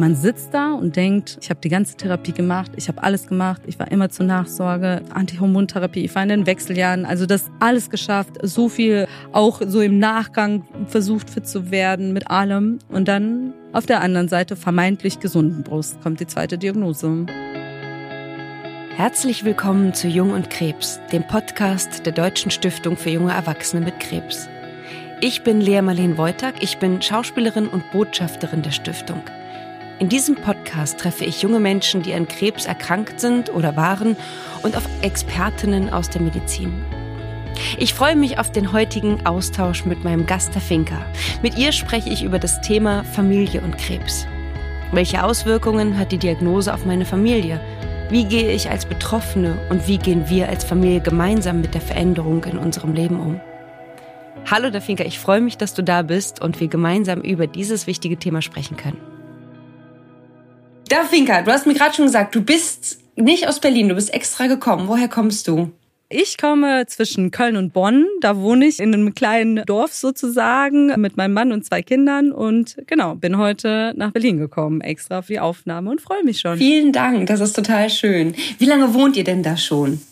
Man sitzt da und denkt, ich habe die ganze Therapie gemacht, ich habe alles gemacht, ich war immer zur Nachsorge, Antihormontherapie, ich war in den Wechseljahren, also das alles geschafft, so viel auch so im Nachgang versucht fit zu werden mit allem und dann auf der anderen Seite vermeintlich gesunden Brust kommt die zweite Diagnose. Herzlich willkommen zu Jung und Krebs, dem Podcast der Deutschen Stiftung für junge Erwachsene mit Krebs. Ich bin Lea Marleen Wojtak, ich bin Schauspielerin und Botschafterin der Stiftung. In diesem Podcast treffe ich junge Menschen, die an Krebs erkrankt sind oder waren und auf Expertinnen aus der Medizin. Ich freue mich auf den heutigen Austausch mit meinem Gast der Finca. Mit ihr spreche ich über das Thema Familie und Krebs. Welche Auswirkungen hat die Diagnose auf meine Familie? Wie gehe ich als Betroffene und wie gehen wir als Familie gemeinsam mit der Veränderung in unserem Leben um? Hallo Dafinka, ich freue mich, dass du da bist und wir gemeinsam über dieses wichtige Thema sprechen können. Dafinka, du hast mir gerade schon gesagt, du bist nicht aus Berlin, du bist extra gekommen. Woher kommst du? Ich komme zwischen Köln und Bonn. Da wohne ich in einem kleinen Dorf sozusagen mit meinem Mann und zwei Kindern und genau, bin heute nach Berlin gekommen, extra für die Aufnahme und freue mich schon. Vielen Dank, das ist total schön. Wie lange wohnt ihr denn da schon?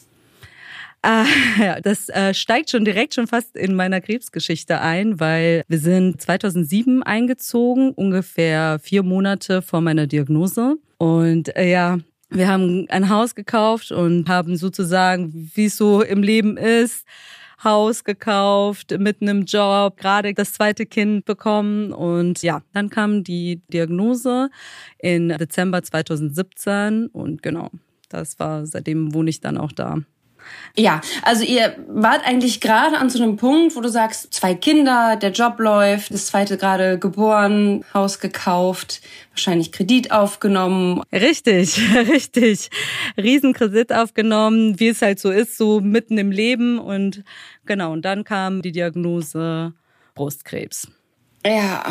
Äh, ja, das äh, steigt schon direkt schon fast in meiner Krebsgeschichte ein, weil wir sind 2007 eingezogen, ungefähr vier Monate vor meiner Diagnose. Und äh, ja, wir haben ein Haus gekauft und haben sozusagen, wie es so im Leben ist, Haus gekauft, mit einem Job, gerade das zweite Kind bekommen und ja, dann kam die Diagnose in Dezember 2017 und genau, das war seitdem wohne ich dann auch da. Ja, also ihr wart eigentlich gerade an so einem Punkt, wo du sagst, zwei Kinder, der Job läuft, das zweite gerade geboren, Haus gekauft, wahrscheinlich Kredit aufgenommen. Richtig, richtig. Riesenkredit aufgenommen, wie es halt so ist, so mitten im Leben und genau, und dann kam die Diagnose Brustkrebs. Ja,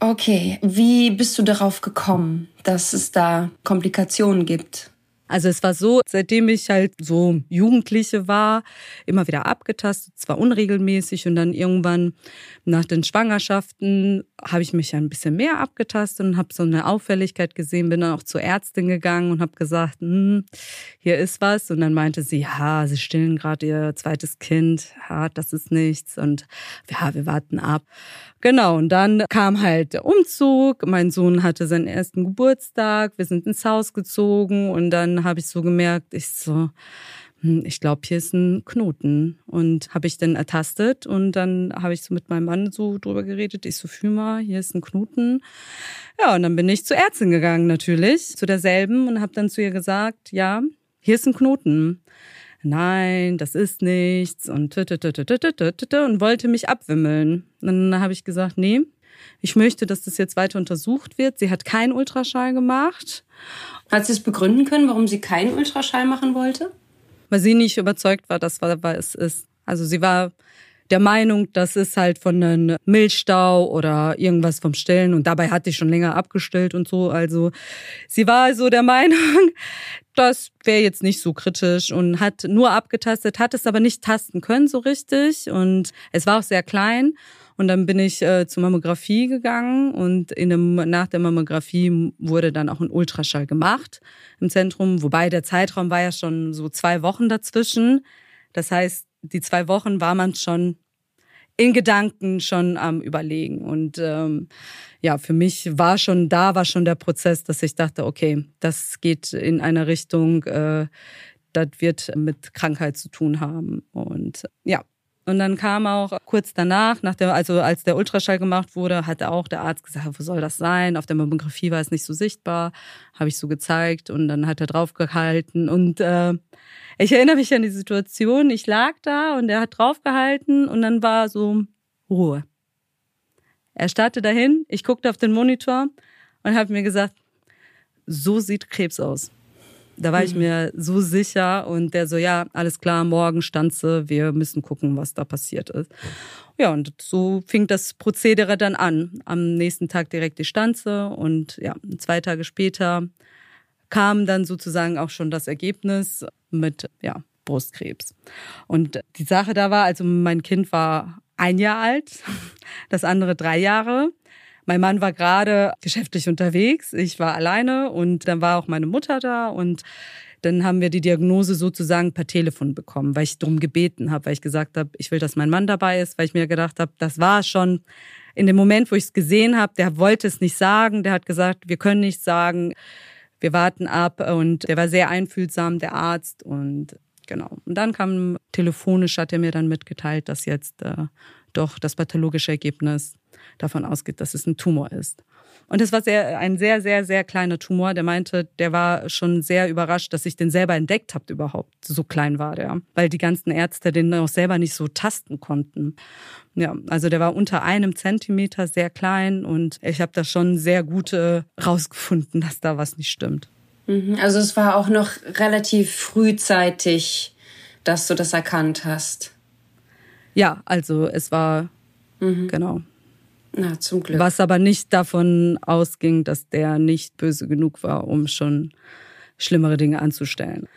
okay. Wie bist du darauf gekommen, dass es da Komplikationen gibt? Also es war so, seitdem ich halt so Jugendliche war, immer wieder abgetastet, zwar unregelmäßig und dann irgendwann nach den Schwangerschaften habe ich mich ein bisschen mehr abgetastet und habe so eine Auffälligkeit gesehen, bin dann auch zur Ärztin gegangen und habe gesagt, hm, hier ist was. Und dann meinte sie, ja, sie stillen gerade ihr zweites Kind, ja, das ist nichts. Und ja, wir warten ab. Genau, und dann kam halt der Umzug. Mein Sohn hatte seinen ersten Geburtstag. Wir sind ins Haus gezogen und dann habe ich so gemerkt, ich so, hm, ich glaube, hier ist ein Knoten. Und habe ich dann ertastet und dann habe ich so mit meinem Mann so drüber geredet. Ich so, fühl mal, hier ist ein Knoten. Ja, und dann bin ich zur Ärztin gegangen natürlich, zu derselben und habe dann zu ihr gesagt, ja, hier ist ein Knoten nein, das ist nichts und und wollte mich abwimmeln. Dann habe ich gesagt, nee, ich möchte, dass das jetzt weiter untersucht wird. Sie hat keinen Ultraschall gemacht. Hat sie es begründen können, warum sie keinen Ultraschall machen wollte? Weil sie nicht überzeugt war, dass es ist. Also sie war der Meinung, das ist halt von einem Milchstau oder irgendwas vom Stillen und dabei hatte ich schon länger abgestillt und so. Also sie war so der Meinung, das wäre jetzt nicht so kritisch und hat nur abgetastet, hat es aber nicht tasten können so richtig und es war auch sehr klein. Und dann bin ich äh, zur Mammographie gegangen und in dem, nach der Mammographie wurde dann auch ein Ultraschall gemacht im Zentrum, wobei der Zeitraum war ja schon so zwei Wochen dazwischen. Das heißt, die zwei Wochen war man schon in Gedanken schon am Überlegen. Und ähm, ja, für mich war schon da, war schon der Prozess, dass ich dachte, okay, das geht in eine Richtung, äh, das wird mit Krankheit zu tun haben. Und ja, und dann kam auch kurz danach, nach der, also als der Ultraschall gemacht wurde, hat auch der Arzt gesagt, wo soll das sein? Auf der Mammographie war es nicht so sichtbar, habe ich so gezeigt und dann hat er draufgehalten und äh, ich erinnere mich an die Situation, ich lag da und er hat draufgehalten und dann war so Ruhe. Er starrte dahin, ich guckte auf den Monitor und habe mir gesagt, so sieht Krebs aus. Da war mhm. ich mir so sicher und der so, ja, alles klar, morgen Stanze, wir müssen gucken, was da passiert ist. Ja, und so fing das Prozedere dann an. Am nächsten Tag direkt die Stanze und ja, zwei Tage später kam dann sozusagen auch schon das Ergebnis mit, ja, Brustkrebs. Und die Sache da war, also mein Kind war ein Jahr alt, das andere drei Jahre. Mein Mann war gerade geschäftlich unterwegs, ich war alleine und dann war auch meine Mutter da und dann haben wir die Diagnose sozusagen per Telefon bekommen, weil ich darum gebeten habe, weil ich gesagt habe, ich will, dass mein Mann dabei ist, weil ich mir gedacht habe, das war schon in dem Moment, wo ich es gesehen habe, der wollte es nicht sagen, der hat gesagt, wir können nichts sagen, wir warten ab und der war sehr einfühlsam, der Arzt und genau. Und dann kam telefonisch, hat er mir dann mitgeteilt, dass jetzt äh, doch das pathologische Ergebnis davon ausgeht, dass es ein Tumor ist. Und es war sehr, ein sehr, sehr, sehr kleiner Tumor. Der meinte, der war schon sehr überrascht, dass ich den selber entdeckt habe überhaupt. So klein war der. Weil die ganzen Ärzte den auch selber nicht so tasten konnten. Ja, also der war unter einem Zentimeter sehr klein und ich habe da schon sehr gut äh, rausgefunden, dass da was nicht stimmt. Mhm. Also es war auch noch relativ frühzeitig, dass du das erkannt hast. Ja, also es war mhm. genau na, zum Glück. Was aber nicht davon ausging, dass der nicht böse genug war, um schon schlimmere Dinge anzustellen.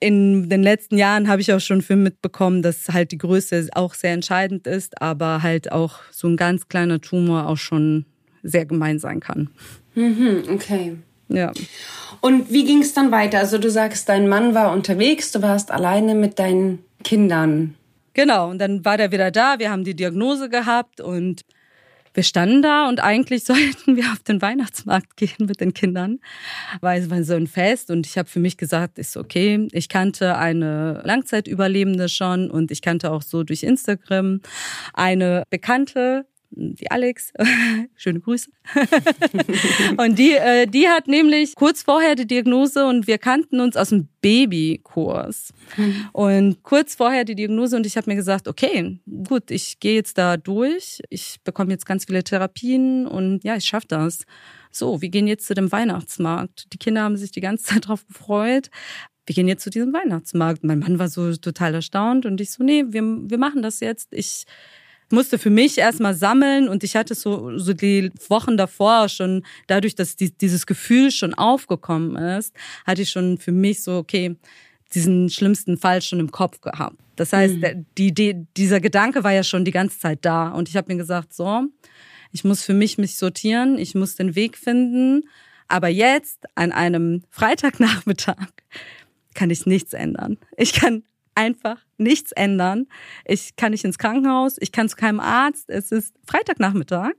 In den letzten Jahren habe ich auch schon viel mitbekommen, dass halt die Größe auch sehr entscheidend ist, aber halt auch so ein ganz kleiner Tumor auch schon sehr gemein sein kann. Mhm, okay. Ja. Und wie ging es dann weiter? Also du sagst, dein Mann war unterwegs, du warst alleine mit deinen Kindern. Genau, und dann war der wieder da, wir haben die Diagnose gehabt und wir standen da und eigentlich sollten wir auf den Weihnachtsmarkt gehen mit den Kindern, weil es war so ein Fest und ich habe für mich gesagt, ist okay. Ich kannte eine Langzeitüberlebende schon und ich kannte auch so durch Instagram eine Bekannte, die Alex, schöne Grüße. und die, äh, die hat nämlich kurz vorher die Diagnose und wir kannten uns aus dem Babykurs. Und kurz vorher die Diagnose und ich habe mir gesagt, okay, gut, ich gehe jetzt da durch, ich bekomme jetzt ganz viele Therapien und ja, ich schaffe das. So, wir gehen jetzt zu dem Weihnachtsmarkt. Die Kinder haben sich die ganze Zeit drauf gefreut. Wir gehen jetzt zu diesem Weihnachtsmarkt. Mein Mann war so total erstaunt und ich so, nee, wir, wir machen das jetzt. Ich, musste für mich erstmal sammeln und ich hatte so, so die Wochen davor schon, dadurch, dass die, dieses Gefühl schon aufgekommen ist, hatte ich schon für mich so, okay, diesen schlimmsten Fall schon im Kopf gehabt. Das heißt, mhm. die, die, dieser Gedanke war ja schon die ganze Zeit da und ich habe mir gesagt, so, ich muss für mich mich sortieren, ich muss den Weg finden, aber jetzt an einem Freitagnachmittag kann ich nichts ändern. Ich kann einfach nichts ändern. Ich kann nicht ins Krankenhaus, ich kann zu keinem Arzt. Es ist Freitagnachmittag.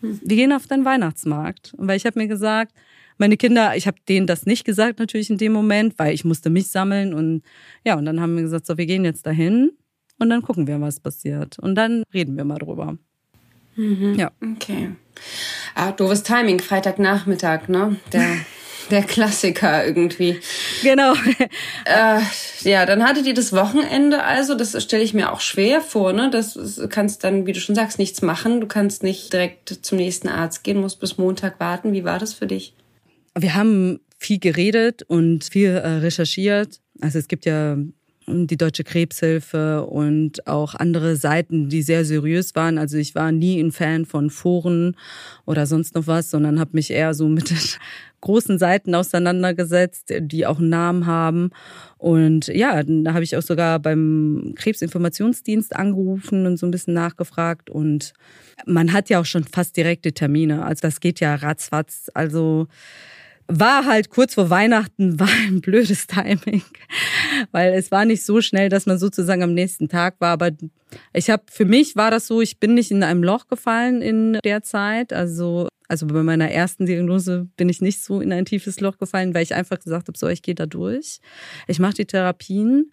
Wir gehen auf den Weihnachtsmarkt. Weil ich habe mir gesagt, meine Kinder, ich habe denen das nicht gesagt natürlich in dem Moment, weil ich musste mich sammeln und ja, und dann haben wir gesagt, so, wir gehen jetzt dahin und dann gucken wir, was passiert. Und dann reden wir mal drüber. Mhm. Ja. Okay. Ah, doofes Timing, Freitagnachmittag, ne? Der der Klassiker irgendwie. Genau. Äh, ja, dann hattet ihr das Wochenende also, das stelle ich mir auch schwer vor, ne? Das du kannst dann, wie du schon sagst, nichts machen. Du kannst nicht direkt zum nächsten Arzt gehen, musst bis Montag warten. Wie war das für dich? Wir haben viel geredet und viel äh, recherchiert. Also es gibt ja die Deutsche Krebshilfe und auch andere Seiten, die sehr seriös waren. Also ich war nie ein Fan von Foren oder sonst noch was, sondern habe mich eher so mit großen Seiten auseinandergesetzt, die auch einen Namen haben. Und ja, da habe ich auch sogar beim Krebsinformationsdienst angerufen und so ein bisschen nachgefragt. Und man hat ja auch schon fast direkte Termine. Also das geht ja ratzfatz. Also war halt kurz vor Weihnachten, war ein blödes Timing, weil es war nicht so schnell, dass man sozusagen am nächsten Tag war. Aber ich habe für mich war das so, ich bin nicht in einem Loch gefallen in der Zeit. Also also bei meiner ersten Diagnose bin ich nicht so in ein tiefes Loch gefallen, weil ich einfach gesagt habe, so ich gehe da durch. Ich mache die Therapien,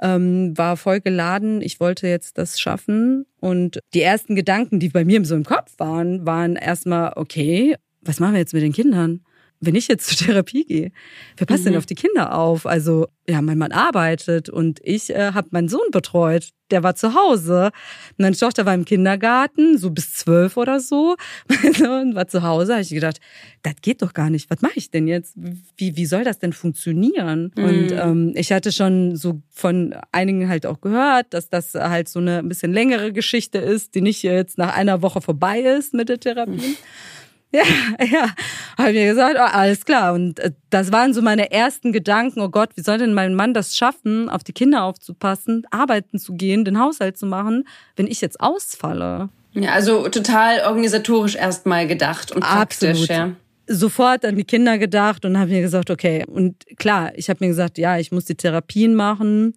ähm, war voll geladen. Ich wollte jetzt das schaffen und die ersten Gedanken, die bei mir so im Kopf waren, waren erstmal okay. Was machen wir jetzt mit den Kindern? Wenn ich jetzt zur Therapie gehe, wer passt mhm. denn auf die Kinder auf? Also, ja, mein Mann arbeitet und ich äh, habe meinen Sohn betreut. Der war zu Hause. Meine Tochter war im Kindergarten, so bis zwölf oder so. Mein Sohn war zu Hause. habe ich gedacht, das geht doch gar nicht. Was mache ich denn jetzt? Wie, wie soll das denn funktionieren? Mhm. Und ähm, ich hatte schon so von einigen halt auch gehört, dass das halt so eine ein bisschen längere Geschichte ist, die nicht jetzt nach einer Woche vorbei ist mit der Therapie. Mhm. Ja, ja, habe mir gesagt, oh, alles klar. Und äh, das waren so meine ersten Gedanken, oh Gott, wie soll denn mein Mann das schaffen, auf die Kinder aufzupassen, arbeiten zu gehen, den Haushalt zu machen, wenn ich jetzt ausfalle? Ja, also total organisatorisch erstmal gedacht und praktisch, Absolut. ja sofort an die Kinder gedacht und habe mir gesagt, okay, und klar, ich habe mir gesagt, ja, ich muss die Therapien machen,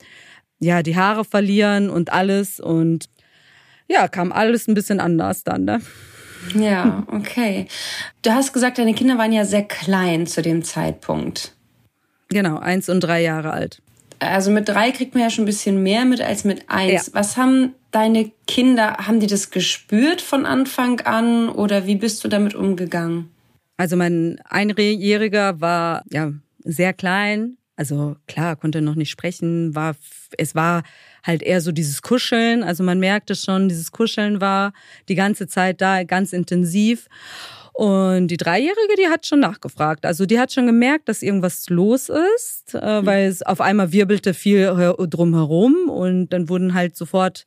ja, die Haare verlieren und alles und ja, kam alles ein bisschen anders dann, ne? Ja, okay. Du hast gesagt, deine Kinder waren ja sehr klein zu dem Zeitpunkt. Genau, eins und drei Jahre alt. Also mit drei kriegt man ja schon ein bisschen mehr mit als mit eins. Ja. Was haben deine Kinder, haben die das gespürt von Anfang an oder wie bist du damit umgegangen? Also mein Einjähriger war ja sehr klein. Also klar, konnte noch nicht sprechen, war, es war halt eher so dieses Kuscheln. Also man merkte schon, dieses Kuscheln war die ganze Zeit da, ganz intensiv. Und die Dreijährige, die hat schon nachgefragt. Also die hat schon gemerkt, dass irgendwas los ist, äh, mhm. weil es auf einmal wirbelte viel drumherum und dann wurden halt sofort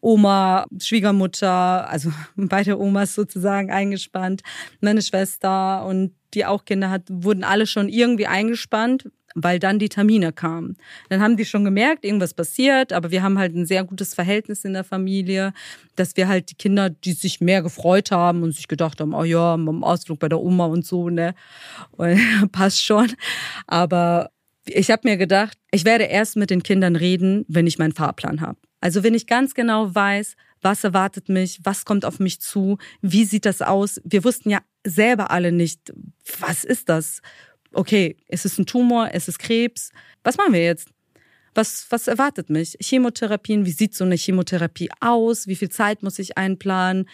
Oma, Schwiegermutter, also beide Omas sozusagen eingespannt, meine Schwester und die auch Kinder hat, wurden alle schon irgendwie eingespannt, weil dann die Termine kamen. Dann haben die schon gemerkt, irgendwas passiert, aber wir haben halt ein sehr gutes Verhältnis in der Familie, dass wir halt die Kinder, die sich mehr gefreut haben und sich gedacht haben, oh ja, am Ausflug bei der Oma und so, ne, und, passt schon. Aber ich habe mir gedacht, ich werde erst mit den Kindern reden, wenn ich meinen Fahrplan habe. Also wenn ich ganz genau weiß, was erwartet mich, was kommt auf mich zu, wie sieht das aus. Wir wussten ja selber alle nicht, was ist das? Okay, es ist ein Tumor, es ist Krebs. Was machen wir jetzt? Was, was erwartet mich? Chemotherapien, wie sieht so eine Chemotherapie aus? Wie viel Zeit muss ich einplanen?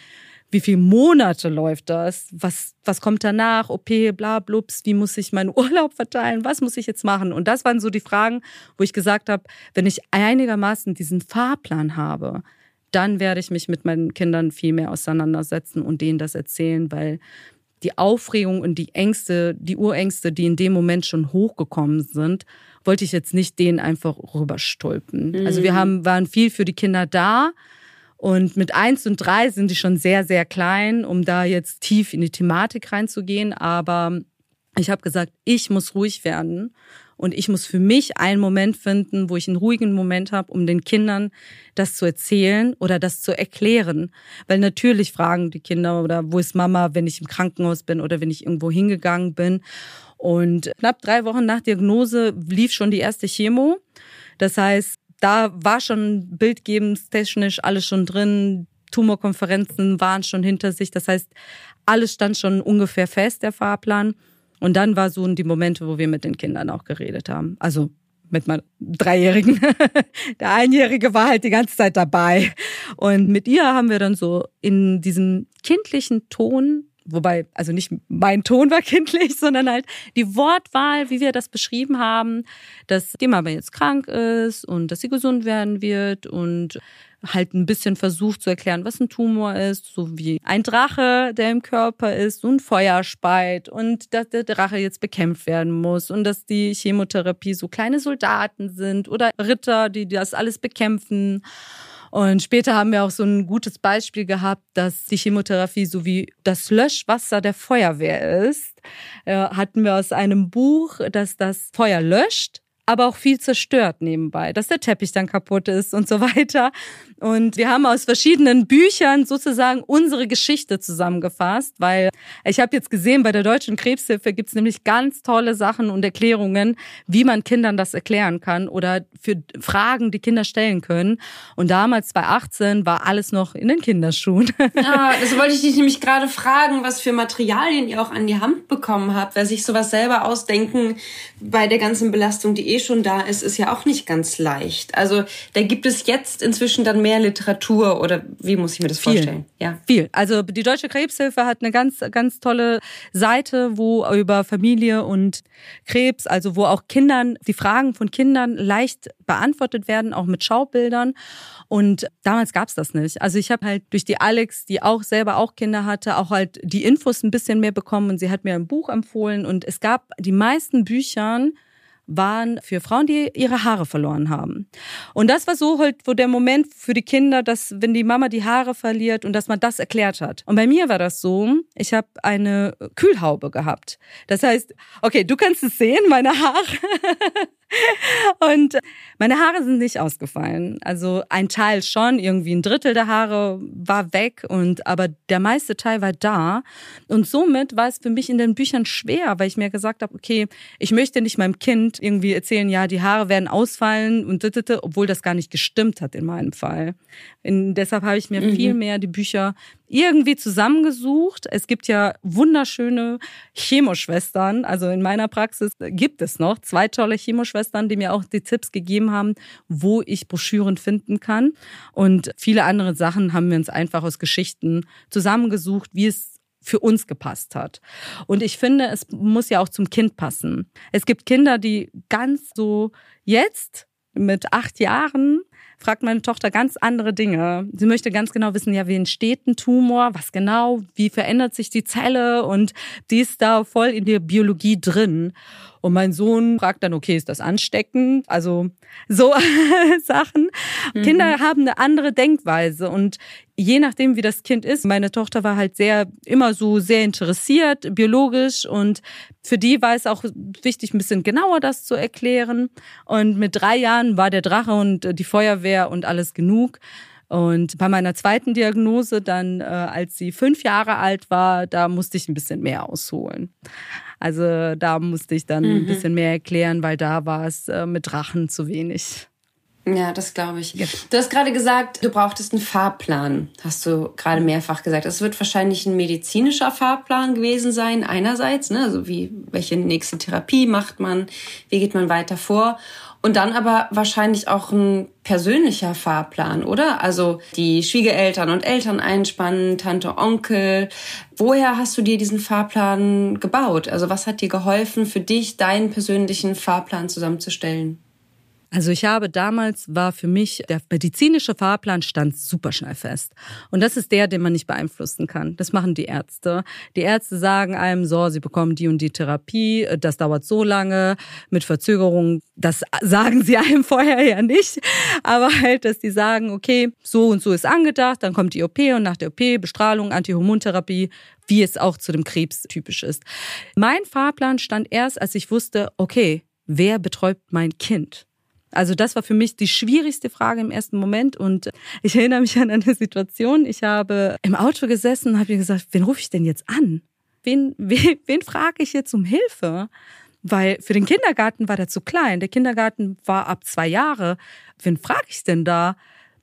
Wie viele Monate läuft das? Was, was kommt danach? OP, bla, blups, wie muss ich meinen Urlaub verteilen? Was muss ich jetzt machen? Und das waren so die Fragen, wo ich gesagt habe, wenn ich einigermaßen diesen Fahrplan habe, dann werde ich mich mit meinen Kindern viel mehr auseinandersetzen und denen das erzählen, weil die Aufregung und die Ängste, die Urängste, die in dem Moment schon hochgekommen sind, wollte ich jetzt nicht denen einfach rüberstulpen. Mhm. Also wir mhm. haben, waren viel für die Kinder da. Und mit eins und drei sind die schon sehr, sehr klein, um da jetzt tief in die Thematik reinzugehen. Aber ich habe gesagt, ich muss ruhig werden und ich muss für mich einen Moment finden, wo ich einen ruhigen Moment habe, um den Kindern das zu erzählen oder das zu erklären. Weil natürlich fragen die Kinder oder wo ist Mama, wenn ich im Krankenhaus bin oder wenn ich irgendwo hingegangen bin. Und knapp drei Wochen nach Diagnose lief schon die erste Chemo. Das heißt, da war schon bildgebenstechnisch alles schon drin. Tumorkonferenzen waren schon hinter sich. Das heißt, alles stand schon ungefähr fest, der Fahrplan. Und dann war so die Momente, wo wir mit den Kindern auch geredet haben. Also mit meinem Dreijährigen. Der Einjährige war halt die ganze Zeit dabei. Und mit ihr haben wir dann so in diesem kindlichen Ton, wobei, also nicht mein Ton war kindlich, sondern halt die Wortwahl, wie wir das beschrieben haben, dass die Mama jetzt krank ist und dass sie gesund werden wird und halt ein bisschen versucht zu erklären, was ein Tumor ist, so wie ein Drache, der im Körper ist, ein Feuer speit und dass der Drache jetzt bekämpft werden muss und dass die Chemotherapie so kleine Soldaten sind oder Ritter, die das alles bekämpfen. Und später haben wir auch so ein gutes Beispiel gehabt, dass die Chemotherapie so wie das Löschwasser der Feuerwehr ist. Äh, hatten wir aus einem Buch, dass das Feuer löscht, aber auch viel zerstört nebenbei, dass der Teppich dann kaputt ist und so weiter. Und wir haben aus verschiedenen Büchern sozusagen unsere Geschichte zusammengefasst, weil ich habe jetzt gesehen, bei der Deutschen Krebshilfe gibt's nämlich ganz tolle Sachen und Erklärungen, wie man Kindern das erklären kann oder für Fragen, die Kinder stellen können. Und damals, 2018, war alles noch in den Kinderschuhen. Ja, das wollte ich dich nämlich gerade fragen, was für Materialien ihr auch an die Hand bekommen habt, weil sich sowas selber ausdenken bei der ganzen Belastung, die eh schon da ist, ist ja auch nicht ganz leicht. Also da gibt es jetzt inzwischen dann mehr Literatur oder wie muss ich mir das viel, vorstellen? Ja. Viel. Also die Deutsche Krebshilfe hat eine ganz, ganz tolle Seite, wo über Familie und Krebs, also wo auch Kindern, die Fragen von Kindern leicht beantwortet werden, auch mit Schaubildern. Und damals gab's das nicht. Also ich habe halt durch die Alex, die auch selber auch Kinder hatte, auch halt die Infos ein bisschen mehr bekommen und sie hat mir ein Buch empfohlen und es gab die meisten Büchern, waren für Frauen, die ihre Haare verloren haben. Und das war so halt, wo der Moment für die Kinder, dass wenn die Mama die Haare verliert und dass man das erklärt hat. Und bei mir war das so, ich habe eine Kühlhaube gehabt. Das heißt, okay, du kannst es sehen, meine Haare. Und meine Haare sind nicht ausgefallen. Also ein Teil schon, irgendwie ein Drittel der Haare war weg und aber der meiste Teil war da. Und somit war es für mich in den Büchern schwer, weil ich mir gesagt habe, okay, ich möchte nicht meinem Kind irgendwie erzählen, ja, die Haare werden ausfallen und dittete, obwohl das gar nicht gestimmt hat in meinem Fall. Und deshalb habe ich mir mhm. viel mehr die Bücher irgendwie zusammengesucht. Es gibt ja wunderschöne Chemoschwestern. Also in meiner Praxis gibt es noch zwei tolle Chemoschwestern, die mir auch die Tipps gegeben haben, wo ich Broschüren finden kann. Und viele andere Sachen haben wir uns einfach aus Geschichten zusammengesucht, wie es für uns gepasst hat. Und ich finde, es muss ja auch zum Kind passen. Es gibt Kinder, die ganz so jetzt mit acht Jahren fragt meine Tochter ganz andere Dinge. Sie möchte ganz genau wissen, ja, wie entsteht ein Tumor, was genau, wie verändert sich die Zelle und die ist da voll in der Biologie drin. Und mein Sohn fragt dann, okay, ist das ansteckend? Also so Sachen. Mhm. Kinder haben eine andere Denkweise und je nachdem, wie das Kind ist. Meine Tochter war halt sehr, immer so sehr interessiert, biologisch und für die war es auch wichtig, ein bisschen genauer das zu erklären. Und mit drei Jahren war der Drache und die Feuerwehr und alles genug. Und bei meiner zweiten Diagnose, dann äh, als sie fünf Jahre alt war, da musste ich ein bisschen mehr ausholen. Also da musste ich dann mhm. ein bisschen mehr erklären, weil da war es äh, mit Drachen zu wenig. Ja, das glaube ich. Ja. Du hast gerade gesagt, du brauchtest einen Fahrplan, hast du gerade mehrfach gesagt. Es wird wahrscheinlich ein medizinischer Fahrplan gewesen sein, einerseits, ne? also wie, welche nächste Therapie macht man, wie geht man weiter vor. Und dann aber wahrscheinlich auch ein persönlicher Fahrplan, oder? Also die Schwiegereltern und Eltern einspannen, Tante, Onkel. Woher hast du dir diesen Fahrplan gebaut? Also was hat dir geholfen, für dich deinen persönlichen Fahrplan zusammenzustellen? Also ich habe damals war für mich der medizinische Fahrplan stand super schnell fest. Und das ist der, den man nicht beeinflussen kann. Das machen die Ärzte. Die Ärzte sagen einem so, sie bekommen die und die Therapie, das dauert so lange mit Verzögerung. Das sagen sie einem vorher ja nicht, aber halt, dass die sagen, okay, so und so ist angedacht, dann kommt die OP und nach der OP Bestrahlung, Antihormontherapie, wie es auch zu dem Krebs typisch ist. Mein Fahrplan stand erst, als ich wusste, okay, wer betreut mein Kind? Also das war für mich die schwierigste Frage im ersten Moment. Und ich erinnere mich an eine Situation. Ich habe im Auto gesessen und habe mir gesagt, wen rufe ich denn jetzt an? Wen, wen, wen frage ich jetzt um Hilfe? Weil für den Kindergarten war der zu klein. Der Kindergarten war ab zwei Jahre. Wen frage ich denn da?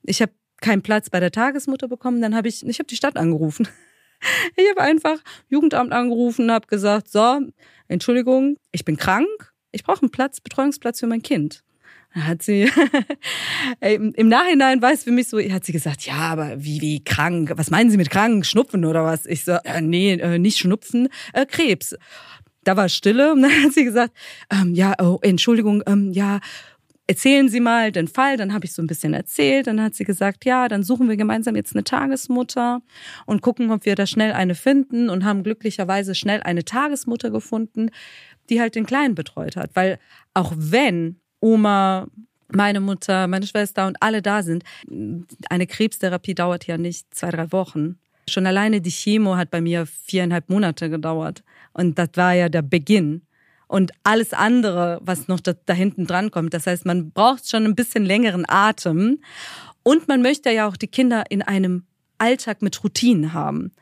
Ich habe keinen Platz bei der Tagesmutter bekommen. Dann habe ich, ich habe die Stadt angerufen. Ich habe einfach Jugendamt angerufen, habe gesagt, so, Entschuldigung, ich bin krank, ich brauche einen Platz, Betreuungsplatz für mein Kind hat sie im Nachhinein es für mich so, hat sie gesagt, ja, aber wie, wie krank? Was meinen Sie mit krank? Schnupfen oder was? Ich so, äh, nee, äh, nicht Schnupfen, äh, Krebs. Da war Stille und dann hat sie gesagt, ähm, ja, oh, Entschuldigung, ähm, ja, erzählen Sie mal den Fall. Dann habe ich so ein bisschen erzählt. Dann hat sie gesagt, ja, dann suchen wir gemeinsam jetzt eine Tagesmutter und gucken, ob wir da schnell eine finden und haben glücklicherweise schnell eine Tagesmutter gefunden, die halt den Kleinen betreut hat. Weil auch wenn Oma, meine Mutter, meine Schwester und alle da sind. Eine Krebstherapie dauert ja nicht zwei, drei Wochen. Schon alleine die Chemo hat bei mir viereinhalb Monate gedauert. Und das war ja der Beginn. Und alles andere, was noch da, da hinten dran kommt. Das heißt, man braucht schon ein bisschen längeren Atem. Und man möchte ja auch die Kinder in einem Alltag mit Routinen haben.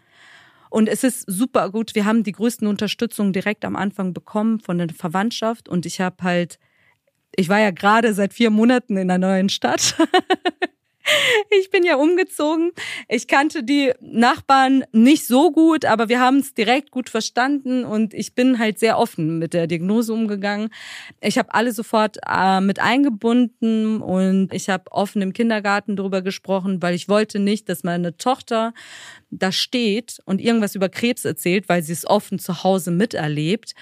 Und es ist super gut. Wir haben die größten Unterstützung direkt am Anfang bekommen von der Verwandtschaft. Und ich habe halt ich war ja gerade seit vier Monaten in einer neuen Stadt. Ich bin ja umgezogen. Ich kannte die Nachbarn nicht so gut, aber wir haben es direkt gut verstanden und ich bin halt sehr offen mit der Diagnose umgegangen. Ich habe alle sofort äh, mit eingebunden und ich habe offen im Kindergarten darüber gesprochen, weil ich wollte nicht, dass meine Tochter da steht und irgendwas über Krebs erzählt, weil sie es offen zu Hause miterlebt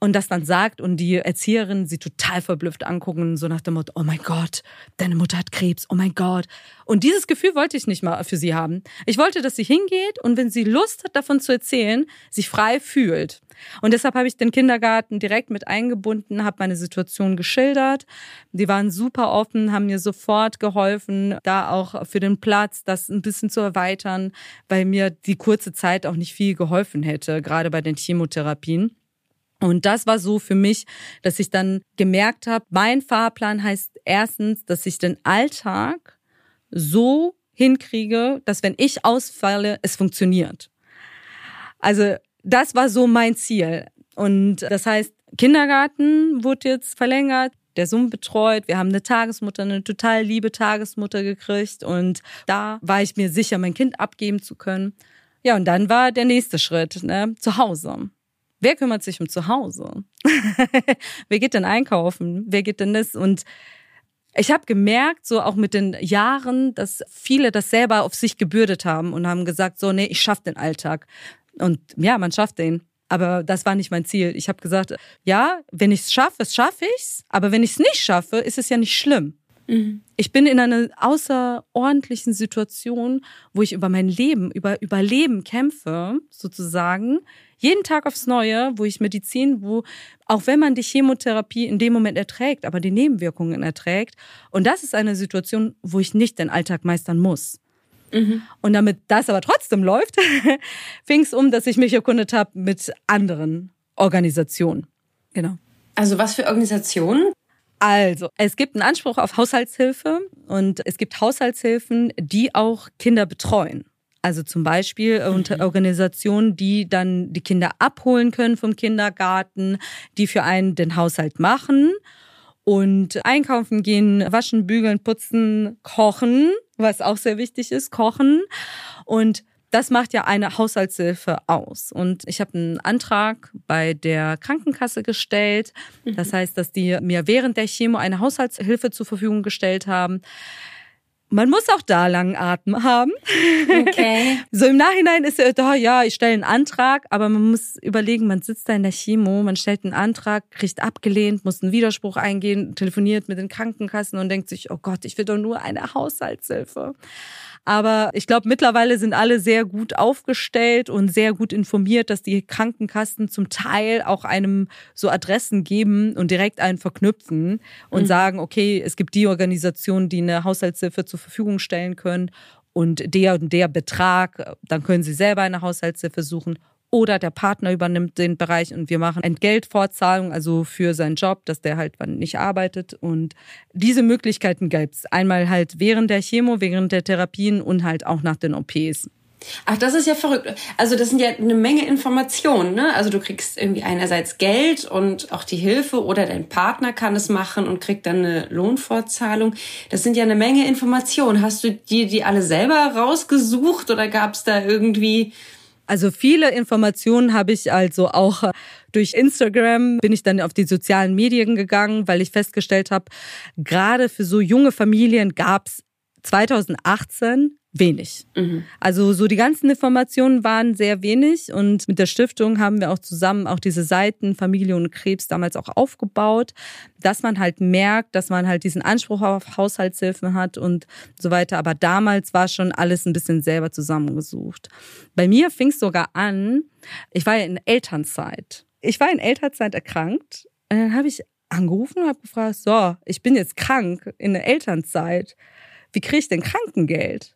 und das dann sagt und die Erzieherin sie total verblüfft angucken, so nach dem Motto, oh mein Gott, deine Mutter hat Krebs, oh mein Gott. Und dieses Gefühl wollte ich nicht mal für sie haben. Ich wollte, dass sie hingeht und wenn sie Lust hat, davon zu erzählen, sich frei fühlt. Und deshalb habe ich den Kindergarten direkt mit eingebunden, habe meine Situation geschildert. Die waren super offen, haben mir sofort geholfen, da auch für den Platz das ein bisschen zu erweitern, weil mir die kurze Zeit auch nicht viel geholfen hätte, gerade bei den Chemotherapien. Und das war so für mich, dass ich dann gemerkt habe, mein Fahrplan heißt erstens, dass ich den Alltag so hinkriege, dass wenn ich ausfalle, es funktioniert. Also das war so mein Ziel. Und das heißt, Kindergarten wurde jetzt verlängert, der Sohn betreut. Wir haben eine Tagesmutter, eine total liebe Tagesmutter gekriegt. Und da war ich mir sicher, mein Kind abgeben zu können. Ja, und dann war der nächste Schritt, ne, zu Hause. Wer kümmert sich um zu Hause? Wer geht denn einkaufen? Wer geht denn das? Und ich habe gemerkt, so auch mit den Jahren, dass viele das selber auf sich gebürdet haben und haben gesagt, so, nee, ich schaff den Alltag. Und ja, man schafft den. Aber das war nicht mein Ziel. Ich habe gesagt, ja, wenn ich es schaffe, schaffe ich's. Aber wenn ich es nicht schaffe, ist es ja nicht schlimm. Mhm. Ich bin in einer außerordentlichen Situation, wo ich über mein Leben, über Überleben kämpfe, sozusagen. Jeden Tag aufs Neue, wo ich Medizin, wo, auch wenn man die Chemotherapie in dem Moment erträgt, aber die Nebenwirkungen erträgt. Und das ist eine Situation, wo ich nicht den Alltag meistern muss. Mhm. Und damit das aber trotzdem läuft, fing es um, dass ich mich erkundet habe mit anderen Organisationen. Genau. Also was für Organisationen? Also, es gibt einen Anspruch auf Haushaltshilfe und es gibt Haushaltshilfen, die auch Kinder betreuen. Also zum Beispiel äh, unter mhm. Organisationen, die dann die Kinder abholen können vom Kindergarten, die für einen den Haushalt machen und einkaufen gehen, waschen, bügeln, putzen, kochen, was auch sehr wichtig ist, kochen. Und das macht ja eine Haushaltshilfe aus. Und ich habe einen Antrag bei der Krankenkasse gestellt. Das mhm. heißt, dass die mir während der Chemo eine Haushaltshilfe zur Verfügung gestellt haben. Man muss auch da langen Atem haben. Okay. so im Nachhinein ist ja da, ja, ich stelle einen Antrag, aber man muss überlegen, man sitzt da in der Chemo, man stellt einen Antrag, kriegt abgelehnt, muss einen Widerspruch eingehen, telefoniert mit den Krankenkassen und denkt sich, oh Gott, ich will doch nur eine Haushaltshilfe. Aber ich glaube, mittlerweile sind alle sehr gut aufgestellt und sehr gut informiert, dass die Krankenkassen zum Teil auch einem so Adressen geben und direkt einen verknüpfen und mhm. sagen, okay, es gibt die Organisation, die eine Haushaltshilfe zur Verfügung stellen können und der und der Betrag, dann können Sie selber eine Haushaltshilfe suchen oder der Partner übernimmt den Bereich und wir machen Entgeltfortzahlung, also für seinen Job, dass der halt nicht arbeitet. Und diese Möglichkeiten gäbe es einmal halt während der Chemo, während der Therapien und halt auch nach den OPs. Ach, das ist ja verrückt. Also das sind ja eine Menge Informationen, ne? Also du kriegst irgendwie einerseits Geld und auch die Hilfe oder dein Partner kann es machen und kriegt dann eine Lohnfortzahlung. Das sind ja eine Menge Informationen. Hast du dir die alle selber rausgesucht oder gab es da irgendwie also viele Informationen habe ich also auch äh, durch Instagram bin ich dann auf die sozialen Medien gegangen, weil ich festgestellt habe, gerade für so junge Familien gab es 2018 wenig. Mhm. Also so die ganzen Informationen waren sehr wenig und mit der Stiftung haben wir auch zusammen auch diese Seiten Familie und Krebs damals auch aufgebaut, dass man halt merkt, dass man halt diesen Anspruch auf Haushaltshilfen hat und so weiter. Aber damals war schon alles ein bisschen selber zusammengesucht. Bei mir fing es sogar an, ich war ja in Elternzeit. Ich war in Elternzeit erkrankt und dann habe ich angerufen und habe gefragt, so, ich bin jetzt krank in der Elternzeit. Wie kriege ich denn Krankengeld?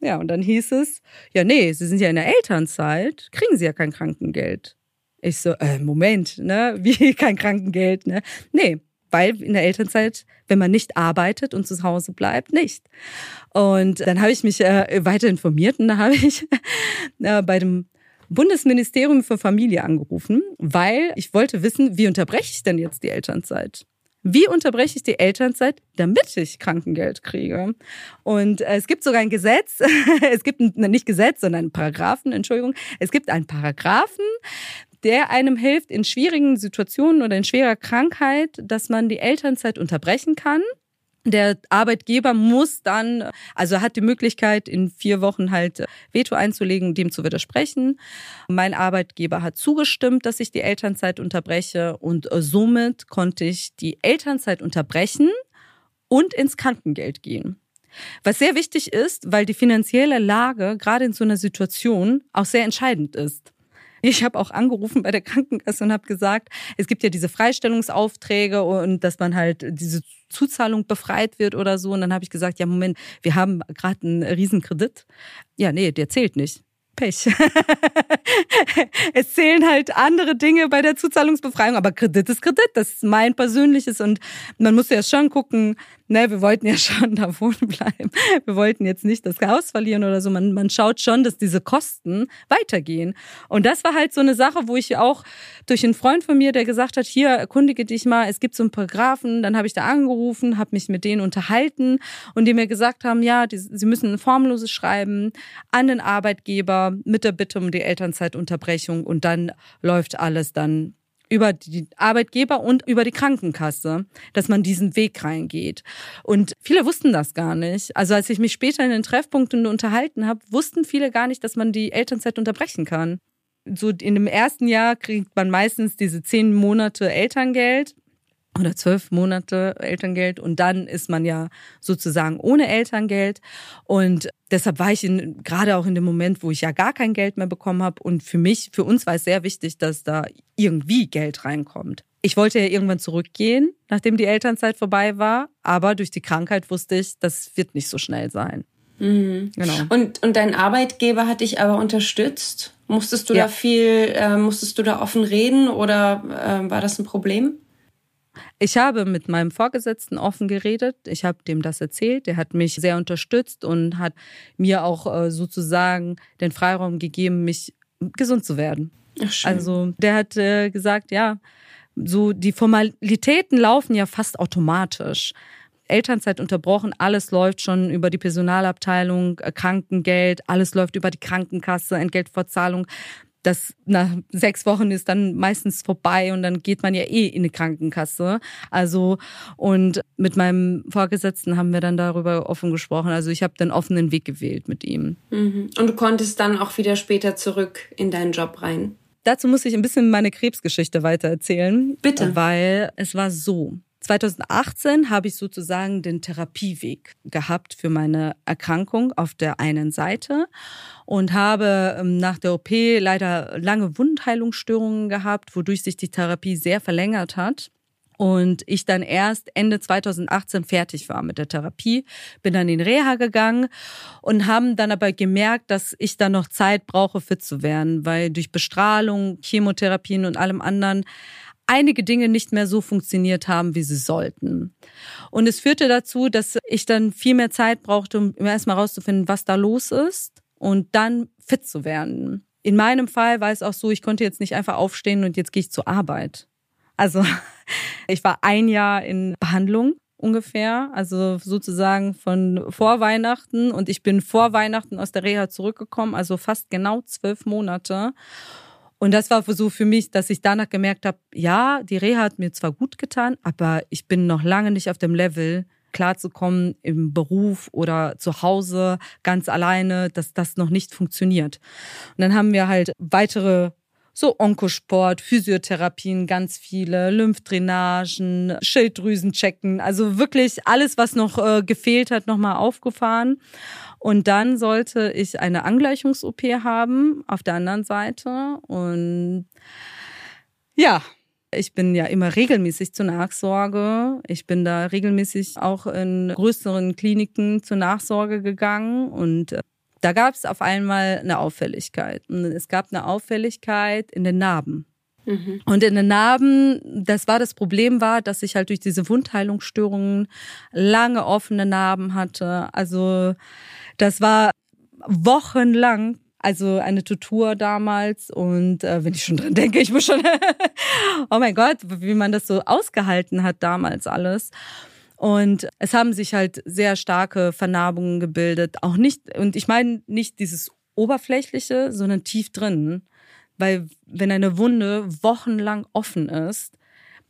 Ja, und dann hieß es, ja, nee, Sie sind ja in der Elternzeit, kriegen Sie ja kein Krankengeld. Ich so, äh, Moment, ne, wie kein Krankengeld, ne? Nee, weil in der Elternzeit, wenn man nicht arbeitet und zu Hause bleibt, nicht. Und dann habe ich mich äh, weiter informiert und da habe ich äh, bei dem Bundesministerium für Familie angerufen, weil ich wollte wissen, wie unterbreche ich denn jetzt die Elternzeit? Wie unterbreche ich die Elternzeit, damit ich Krankengeld kriege? Und äh, es gibt sogar ein Gesetz, es gibt ein, nicht Gesetz, sondern einen Paragraphen, Entschuldigung. Es gibt einen Paragraphen, der einem hilft in schwierigen Situationen oder in schwerer Krankheit, dass man die Elternzeit unterbrechen kann der Arbeitgeber muss dann, also hat die Möglichkeit, in vier Wochen halt Veto einzulegen, dem zu widersprechen. Mein Arbeitgeber hat zugestimmt, dass ich die Elternzeit unterbreche und somit konnte ich die Elternzeit unterbrechen und ins Krankengeld gehen. Was sehr wichtig ist, weil die finanzielle Lage gerade in so einer Situation auch sehr entscheidend ist. Ich habe auch angerufen bei der Krankenkasse und habe gesagt, es gibt ja diese Freistellungsaufträge und dass man halt diese Zuzahlung befreit wird oder so. Und dann habe ich gesagt, ja, Moment, wir haben gerade einen Riesenkredit. Ja, nee, der zählt nicht. Pech. es zählen halt andere Dinge bei der Zuzahlungsbefreiung, aber Kredit ist Kredit, das ist mein persönliches und man muss ja schon gucken, ne, wir wollten ja schon da wohnen bleiben. Wir wollten jetzt nicht das Haus verlieren oder so. Man, man schaut schon, dass diese Kosten weitergehen. Und das war halt so eine Sache, wo ich auch durch einen Freund von mir, der gesagt hat, hier, erkundige dich mal, es gibt so einen Paragraphen, dann habe ich da angerufen, habe mich mit denen unterhalten und die mir gesagt haben, ja, die, sie müssen ein formloses schreiben an den Arbeitgeber mit der Bitte um die Elternzeitunterbrechung und dann läuft alles dann über die Arbeitgeber und über die Krankenkasse, dass man diesen Weg reingeht. Und viele wussten das gar nicht. Also als ich mich später in den Treffpunkten unterhalten habe, wussten viele gar nicht, dass man die Elternzeit unterbrechen kann. So in dem ersten Jahr kriegt man meistens diese zehn Monate Elterngeld oder zwölf Monate Elterngeld und dann ist man ja sozusagen ohne Elterngeld und deshalb war ich in, gerade auch in dem Moment, wo ich ja gar kein Geld mehr bekommen habe und für mich, für uns war es sehr wichtig, dass da irgendwie Geld reinkommt. Ich wollte ja irgendwann zurückgehen, nachdem die Elternzeit vorbei war, aber durch die Krankheit wusste ich, das wird nicht so schnell sein. Mhm. Genau. Und, und dein Arbeitgeber hat dich aber unterstützt? Musstest du ja. da viel, äh, musstest du da offen reden oder äh, war das ein Problem? Ich habe mit meinem Vorgesetzten offen geredet. Ich habe dem das erzählt. Der hat mich sehr unterstützt und hat mir auch äh, sozusagen den Freiraum gegeben, mich gesund zu werden. Ach, schön. Also der hat äh, gesagt, ja, so die Formalitäten laufen ja fast automatisch. Elternzeit unterbrochen, alles läuft schon über die Personalabteilung, äh, Krankengeld, alles läuft über die Krankenkasse, Entgeltvorzahlung das nach sechs Wochen ist dann meistens vorbei und dann geht man ja eh in die Krankenkasse. Also und mit meinem Vorgesetzten haben wir dann darüber offen gesprochen. Also ich habe den offenen Weg gewählt mit ihm. Mhm. Und du konntest dann auch wieder später zurück in deinen Job rein. Dazu muss ich ein bisschen meine Krebsgeschichte weiter erzählen. Bitte. Weil es war so. 2018 habe ich sozusagen den Therapieweg gehabt für meine Erkrankung auf der einen Seite und habe ähm, nach der OP leider lange Wundheilungsstörungen gehabt, wodurch sich die Therapie sehr verlängert hat. Und ich dann erst Ende 2018 fertig war mit der Therapie, bin dann in Reha gegangen und haben dann aber gemerkt, dass ich dann noch Zeit brauche, fit zu werden, weil durch Bestrahlung, Chemotherapien und allem anderen einige Dinge nicht mehr so funktioniert haben, wie sie sollten. Und es führte dazu, dass ich dann viel mehr Zeit brauchte, um erstmal rauszufinden, was da los ist und dann fit zu werden. In meinem Fall war es auch so, ich konnte jetzt nicht einfach aufstehen und jetzt gehe ich zur Arbeit. Also ich war ein Jahr in Behandlung ungefähr, also sozusagen von vor Weihnachten und ich bin vor Weihnachten aus der Reha zurückgekommen, also fast genau zwölf Monate. Und das war so für mich, dass ich danach gemerkt habe, ja, die Reha hat mir zwar gut getan, aber ich bin noch lange nicht auf dem Level, klarzukommen im Beruf oder zu Hause ganz alleine, dass das noch nicht funktioniert. Und dann haben wir halt weitere so Onkosport, Physiotherapien, ganz viele, Lymphdrainagen, Schilddrüsenchecken, also wirklich alles, was noch äh, gefehlt hat, nochmal aufgefahren. Und dann sollte ich eine Angleichungs-OP haben auf der anderen Seite. Und ja, ich bin ja immer regelmäßig zur Nachsorge. Ich bin da regelmäßig auch in größeren Kliniken zur Nachsorge gegangen und äh, da gab es auf einmal eine Auffälligkeit. Und es gab eine Auffälligkeit in den Narben. Mhm. Und in den Narben, das war das Problem war, dass ich halt durch diese Wundheilungsstörungen lange offene Narben hatte. Also das war wochenlang also eine Tutor damals und äh, wenn ich schon dran denke, ich muss schon, oh mein Gott, wie man das so ausgehalten hat damals alles. Und es haben sich halt sehr starke Vernarbungen gebildet. Auch nicht, und ich meine nicht dieses Oberflächliche, sondern tief drin. Weil wenn eine Wunde wochenlang offen ist,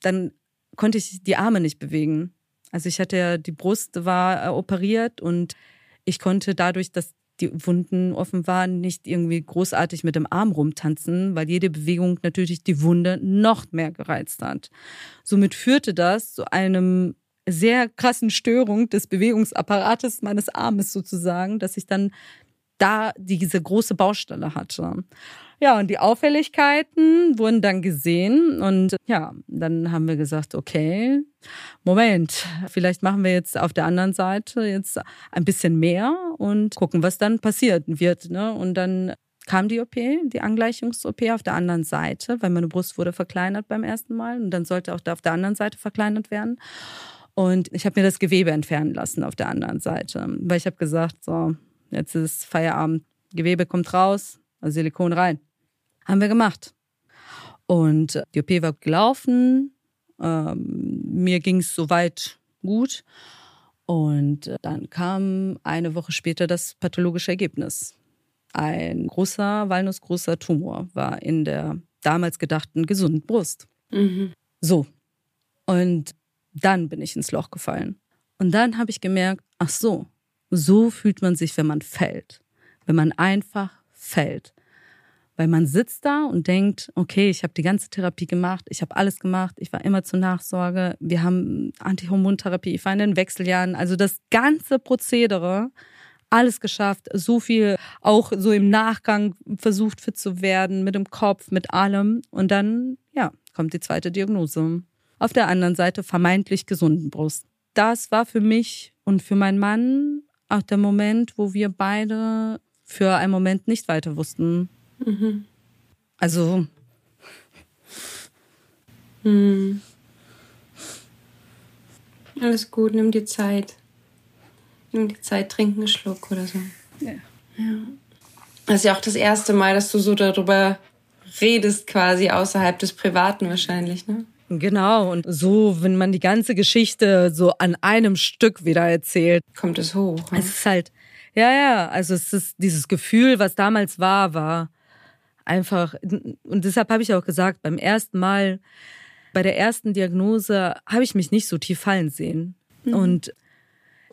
dann konnte ich die Arme nicht bewegen. Also ich hatte ja, die Brust war äh, operiert und ich konnte dadurch, dass die Wunden offen waren, nicht irgendwie großartig mit dem Arm rumtanzen, weil jede Bewegung natürlich die Wunde noch mehr gereizt hat. Somit führte das zu einem sehr krassen Störung des Bewegungsapparates meines Armes sozusagen, dass ich dann da diese große Baustelle hatte. Ja, und die Auffälligkeiten wurden dann gesehen und ja, dann haben wir gesagt, okay, Moment, vielleicht machen wir jetzt auf der anderen Seite jetzt ein bisschen mehr und gucken, was dann passiert wird. Ne? Und dann kam die OP, die Angleichungs-OP auf der anderen Seite, weil meine Brust wurde verkleinert beim ersten Mal und dann sollte auch da auf der anderen Seite verkleinert werden. Und ich habe mir das Gewebe entfernen lassen auf der anderen Seite, weil ich habe gesagt, so, jetzt ist Feierabend, Gewebe kommt raus, also Silikon rein. Haben wir gemacht. Und die OP war gelaufen, ähm, mir ging es soweit gut. Und dann kam eine Woche später das pathologische Ergebnis. Ein großer, walnussgroßer Tumor war in der damals gedachten gesunden Brust. Mhm. So. Und dann bin ich ins Loch gefallen. Und dann habe ich gemerkt, ach so, so fühlt man sich, wenn man fällt. Wenn man einfach fällt. Weil man sitzt da und denkt, okay, ich habe die ganze Therapie gemacht, ich habe alles gemacht, ich war immer zur Nachsorge, wir haben Antihormontherapie, ich war in den Wechseljahren, also das ganze Prozedere, alles geschafft, so viel auch so im Nachgang versucht fit zu werden, mit dem Kopf, mit allem. Und dann, ja, kommt die zweite Diagnose. Auf der anderen Seite vermeintlich gesunden Brust. Das war für mich und für meinen Mann auch der Moment, wo wir beide für einen Moment nicht weiter wussten, Mhm. Also. Hm. Alles gut, nimm dir Zeit. Nimm dir Zeit, trink einen Schluck oder so. Ja. ja. Das ist ja auch das erste Mal, dass du so darüber redest, quasi außerhalb des Privaten wahrscheinlich, ne? Genau, und so, wenn man die ganze Geschichte so an einem Stück wieder erzählt, kommt es hoch. Ne? Es ist halt, ja, ja, also es ist dieses Gefühl, was damals war, war einfach, und deshalb habe ich auch gesagt, beim ersten Mal, bei der ersten Diagnose habe ich mich nicht so tief fallen sehen. Mhm. Und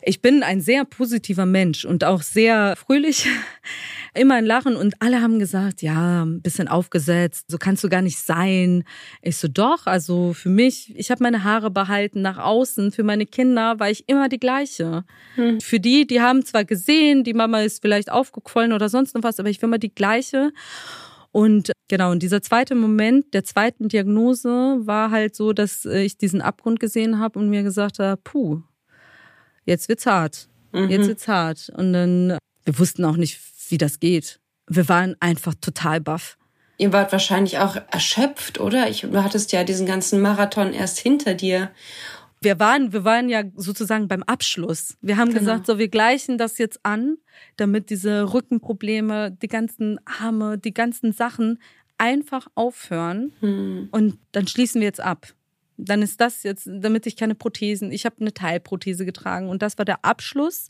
ich bin ein sehr positiver Mensch und auch sehr fröhlich, immer ein Lachen und alle haben gesagt, ja, ein bisschen aufgesetzt, so kannst du gar nicht sein. Ich so, doch, also für mich, ich habe meine Haare behalten nach außen, für meine Kinder war ich immer die gleiche. Hm. Für die, die haben zwar gesehen, die Mama ist vielleicht aufgequollen oder sonst noch was, aber ich war immer die gleiche. Und genau, und dieser zweite Moment der zweiten Diagnose war halt so, dass äh, ich diesen Abgrund gesehen habe und mir gesagt habe, puh, jetzt wird's hart. Mhm. Jetzt wird's hart. Und dann, wir wussten auch nicht, wie das geht. Wir waren einfach total baff. Ihr wart wahrscheinlich auch erschöpft, oder? Ich, du hattest ja diesen ganzen Marathon erst hinter dir wir waren, wir waren ja sozusagen beim Abschluss. Wir haben genau. gesagt, so wir gleichen das jetzt an, damit diese Rückenprobleme, die ganzen Arme, die ganzen Sachen einfach aufhören hm. und dann schließen wir jetzt ab. Dann ist das jetzt, damit ich keine Prothesen, ich habe eine Teilprothese getragen und das war der Abschluss.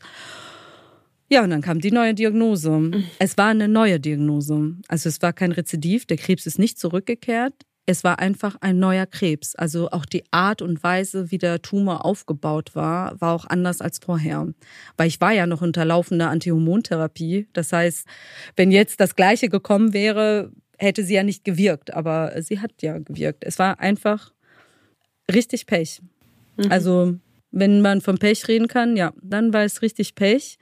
Ja, und dann kam die neue Diagnose. Es war eine neue Diagnose. Also es war kein Rezidiv, der Krebs ist nicht zurückgekehrt. Es war einfach ein neuer Krebs. Also auch die Art und Weise, wie der Tumor aufgebaut war, war auch anders als vorher. Weil ich war ja noch unter laufender Antihormontherapie. Das heißt, wenn jetzt das Gleiche gekommen wäre, hätte sie ja nicht gewirkt. Aber sie hat ja gewirkt. Es war einfach richtig Pech. Mhm. Also wenn man vom Pech reden kann, ja, dann war es richtig Pech.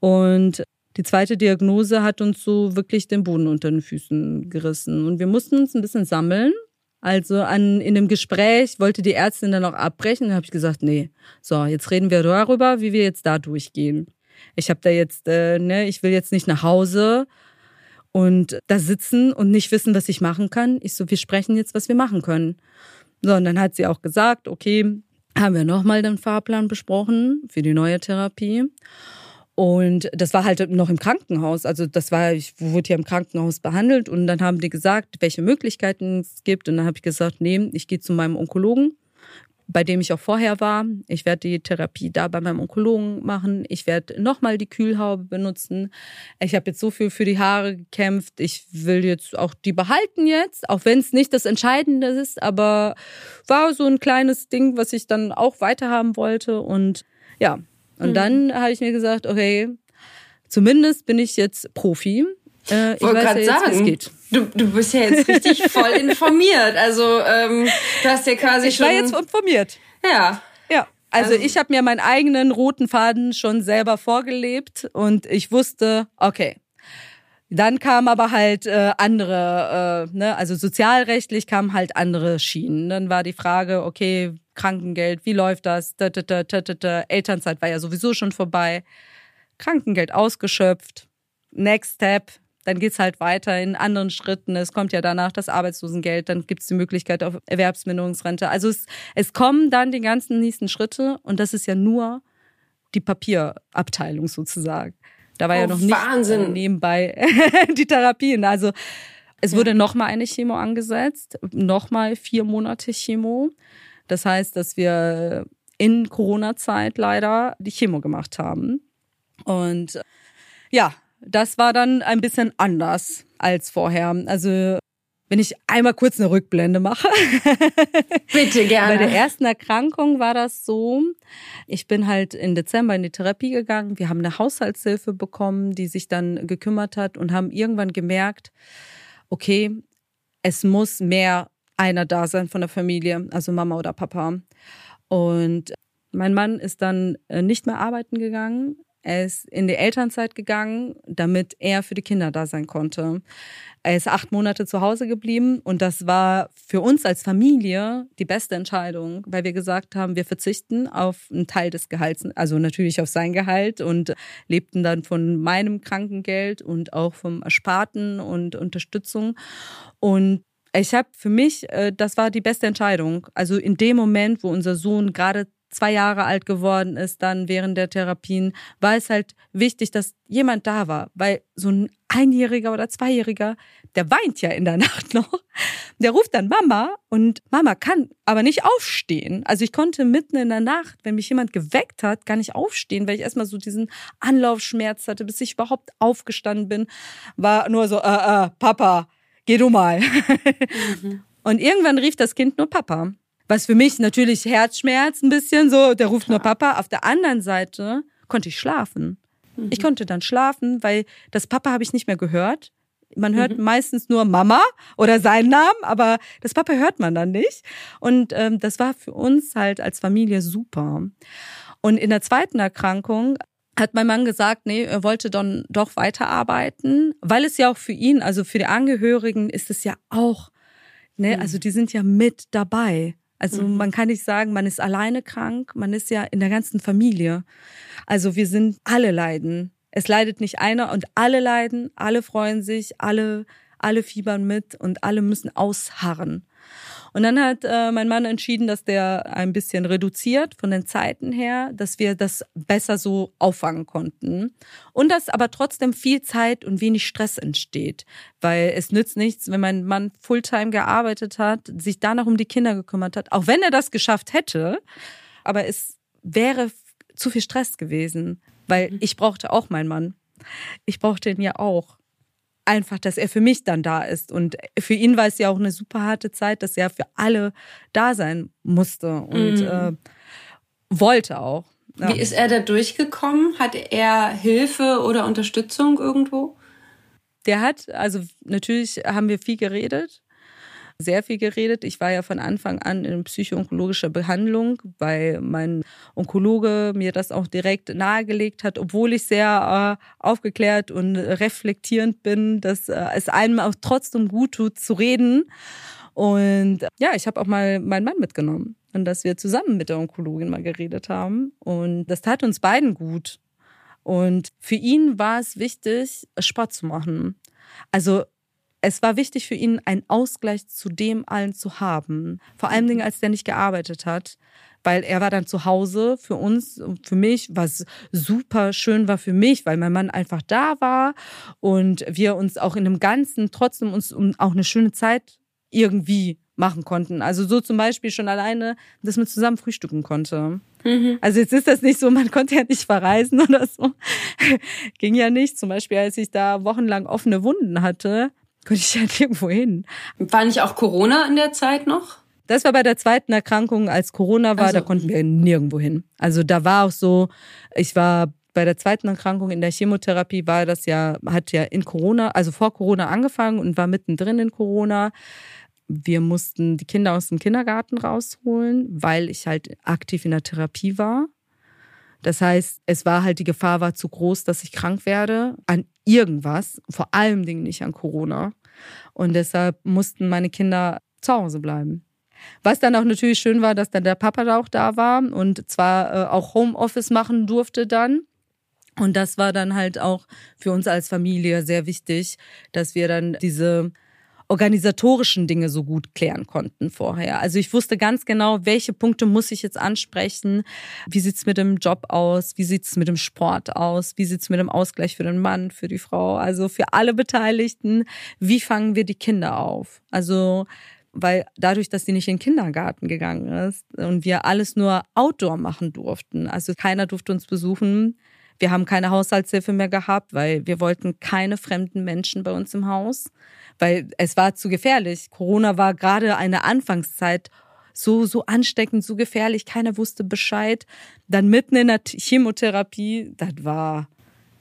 Und die zweite Diagnose hat uns so wirklich den Boden unter den Füßen gerissen. Und wir mussten uns ein bisschen sammeln. Also an, in dem Gespräch wollte die Ärztin dann auch abbrechen. Da habe ich gesagt, nee, so, jetzt reden wir darüber, wie wir jetzt da durchgehen. Ich habe da jetzt, äh, ne, ich will jetzt nicht nach Hause und da sitzen und nicht wissen, was ich machen kann. Ich so, wir sprechen jetzt, was wir machen können. So, und dann hat sie auch gesagt, okay, haben wir nochmal den Fahrplan besprochen für die neue Therapie. Und das war halt noch im Krankenhaus. Also das war, ich wurde ja im Krankenhaus behandelt und dann haben die gesagt, welche Möglichkeiten es gibt. Und dann habe ich gesagt, nee, ich gehe zu meinem Onkologen, bei dem ich auch vorher war. Ich werde die Therapie da bei meinem Onkologen machen. Ich werde nochmal die Kühlhaube benutzen. Ich habe jetzt so viel für die Haare gekämpft. Ich will jetzt auch die behalten jetzt, auch wenn es nicht das Entscheidende ist, aber war so ein kleines Ding, was ich dann auch weiterhaben wollte. Und ja, und mhm. dann habe ich mir gesagt, okay, zumindest bin ich jetzt Profi. Äh, ich wollte gerade ja sagen, geht. Du, du bist ja jetzt richtig voll informiert. Also ähm, du hast ja quasi ich schon. Ich war jetzt informiert. Ja. Ja. Also, also ich habe mir meinen eigenen roten Faden schon selber vorgelebt und ich wusste, okay, dann kam aber halt äh, andere, äh, ne, also sozialrechtlich kamen halt andere Schienen. Dann war die Frage, okay, Krankengeld, wie läuft das? Da, da, da, da, da. Elternzeit war ja sowieso schon vorbei. Krankengeld ausgeschöpft. Next Step, dann geht's halt weiter in anderen Schritten. Es kommt ja danach das Arbeitslosengeld, dann gibt's die Möglichkeit auf Erwerbsminderungsrente. Also es, es kommen dann die ganzen nächsten Schritte und das ist ja nur die Papierabteilung sozusagen. Da war oh, ja noch nicht Wahnsinn. nebenbei die Therapien. Also es wurde nochmal eine Chemo angesetzt, nochmal vier Monate Chemo. Das heißt, dass wir in Corona-Zeit leider die Chemo gemacht haben. Und ja, das war dann ein bisschen anders als vorher. Also wenn ich einmal kurz eine Rückblende mache. Bitte gerne. Bei der ersten Erkrankung war das so, ich bin halt im Dezember in die Therapie gegangen. Wir haben eine Haushaltshilfe bekommen, die sich dann gekümmert hat und haben irgendwann gemerkt, okay, es muss mehr einer da sein von der Familie, also Mama oder Papa. Und mein Mann ist dann äh, nicht mehr arbeiten gegangen. Er ist in die Elternzeit gegangen, damit er für die Kinder da sein konnte. Er ist acht Monate zu Hause geblieben und das war für uns als Familie die beste Entscheidung, weil wir gesagt haben, wir verzichten auf einen Teil des Gehalts, also natürlich auf sein Gehalt und lebten dann von meinem Krankengeld und auch vom Ersparten und Unterstützung. Und ich habe für mich, äh, das war die beste Entscheidung. Also in dem Moment, wo unser Sohn gerade zwei Jahre alt geworden ist, dann während der Therapien, war es halt wichtig, dass jemand da war, weil so ein Einjähriger oder Zweijähriger, der weint ja in der Nacht noch. Der ruft dann Mama und Mama kann aber nicht aufstehen. Also ich konnte mitten in der Nacht, wenn mich jemand geweckt hat, gar nicht aufstehen, weil ich erstmal so diesen Anlaufschmerz hatte, bis ich überhaupt aufgestanden bin, war nur so, äh, äh, Papa, geh du mal. Mhm. Und irgendwann rief das Kind nur Papa. Was für mich natürlich Herzschmerz ein bisschen so, der ruft Klar. nur Papa. Auf der anderen Seite konnte ich schlafen. Mhm. Ich konnte dann schlafen, weil das Papa habe ich nicht mehr gehört. Man hört mhm. meistens nur Mama oder seinen Namen, aber das Papa hört man dann nicht. Und ähm, das war für uns halt als Familie super. Und in der zweiten Erkrankung hat mein Mann gesagt, nee, er wollte dann doch weiterarbeiten, weil es ja auch für ihn, also für die Angehörigen ist es ja auch, ne, mhm. also die sind ja mit dabei. Also mhm. man kann nicht sagen, man ist alleine krank, man ist ja in der ganzen Familie. Also wir sind alle leiden. Es leidet nicht einer und alle leiden, alle freuen sich, alle, alle fiebern mit und alle müssen ausharren. Und dann hat äh, mein Mann entschieden, dass der ein bisschen reduziert von den Zeiten her, dass wir das besser so auffangen konnten. Und dass aber trotzdem viel Zeit und wenig Stress entsteht. Weil es nützt nichts, wenn mein Mann Fulltime gearbeitet hat, sich danach um die Kinder gekümmert hat, auch wenn er das geschafft hätte. Aber es wäre zu viel Stress gewesen, weil mhm. ich brauchte auch meinen Mann. Ich brauchte ihn ja auch einfach, dass er für mich dann da ist. Und für ihn war es ja auch eine super harte Zeit, dass er für alle da sein musste und mhm. äh, wollte auch. Ja. Wie ist er da durchgekommen? Hat er Hilfe oder Unterstützung irgendwo? Der hat, also natürlich haben wir viel geredet sehr viel geredet. Ich war ja von Anfang an in psychoonkologischer Behandlung, weil mein Onkologe mir das auch direkt nahegelegt hat, obwohl ich sehr äh, aufgeklärt und reflektierend bin, dass äh, es einem auch trotzdem gut tut zu reden. Und ja, ich habe auch mal meinen Mann mitgenommen und dass wir zusammen mit der Onkologin mal geredet haben. Und das tat uns beiden gut. Und für ihn war es wichtig, Sport zu machen. Also es war wichtig für ihn, einen Ausgleich zu dem allen zu haben. Vor allen Dingen, als der nicht gearbeitet hat. Weil er war dann zu Hause für uns und für mich, was super schön war für mich, weil mein Mann einfach da war und wir uns auch in dem Ganzen trotzdem uns auch eine schöne Zeit irgendwie machen konnten. Also so zum Beispiel schon alleine, dass man zusammen frühstücken konnte. Mhm. Also jetzt ist das nicht so, man konnte ja nicht verreisen oder so. Ging ja nicht. Zum Beispiel, als ich da wochenlang offene Wunden hatte, konnte ich ja nirgendwo hin. War nicht auch Corona in der Zeit noch? Das war bei der zweiten Erkrankung, als Corona war, also. da konnten wir nirgendwo hin. Also da war auch so, ich war bei der zweiten Erkrankung in der Chemotherapie war das ja, hat ja in Corona, also vor Corona angefangen und war mittendrin in Corona. Wir mussten die Kinder aus dem Kindergarten rausholen, weil ich halt aktiv in der Therapie war. Das heißt, es war halt, die Gefahr war zu groß, dass ich krank werde an irgendwas, vor allem nicht an Corona. Und deshalb mussten meine Kinder zu Hause bleiben. Was dann auch natürlich schön war, dass dann der Papa da auch da war und zwar äh, auch Homeoffice machen durfte dann. Und das war dann halt auch für uns als Familie sehr wichtig, dass wir dann diese organisatorischen Dinge so gut klären konnten vorher. Also ich wusste ganz genau, welche Punkte muss ich jetzt ansprechen. Wie sieht's mit dem Job aus? Wie sieht's mit dem Sport aus? Wie sieht's mit dem Ausgleich für den Mann, für die Frau? Also für alle Beteiligten. Wie fangen wir die Kinder auf? Also weil dadurch, dass sie nicht in den Kindergarten gegangen ist und wir alles nur Outdoor machen durften, also keiner durfte uns besuchen. Wir haben keine Haushaltshilfe mehr gehabt, weil wir wollten keine fremden Menschen bei uns im Haus weil es war zu gefährlich. Corona war gerade eine Anfangszeit so, so ansteckend, so gefährlich, keiner wusste Bescheid. Dann mitten in der Chemotherapie, das war,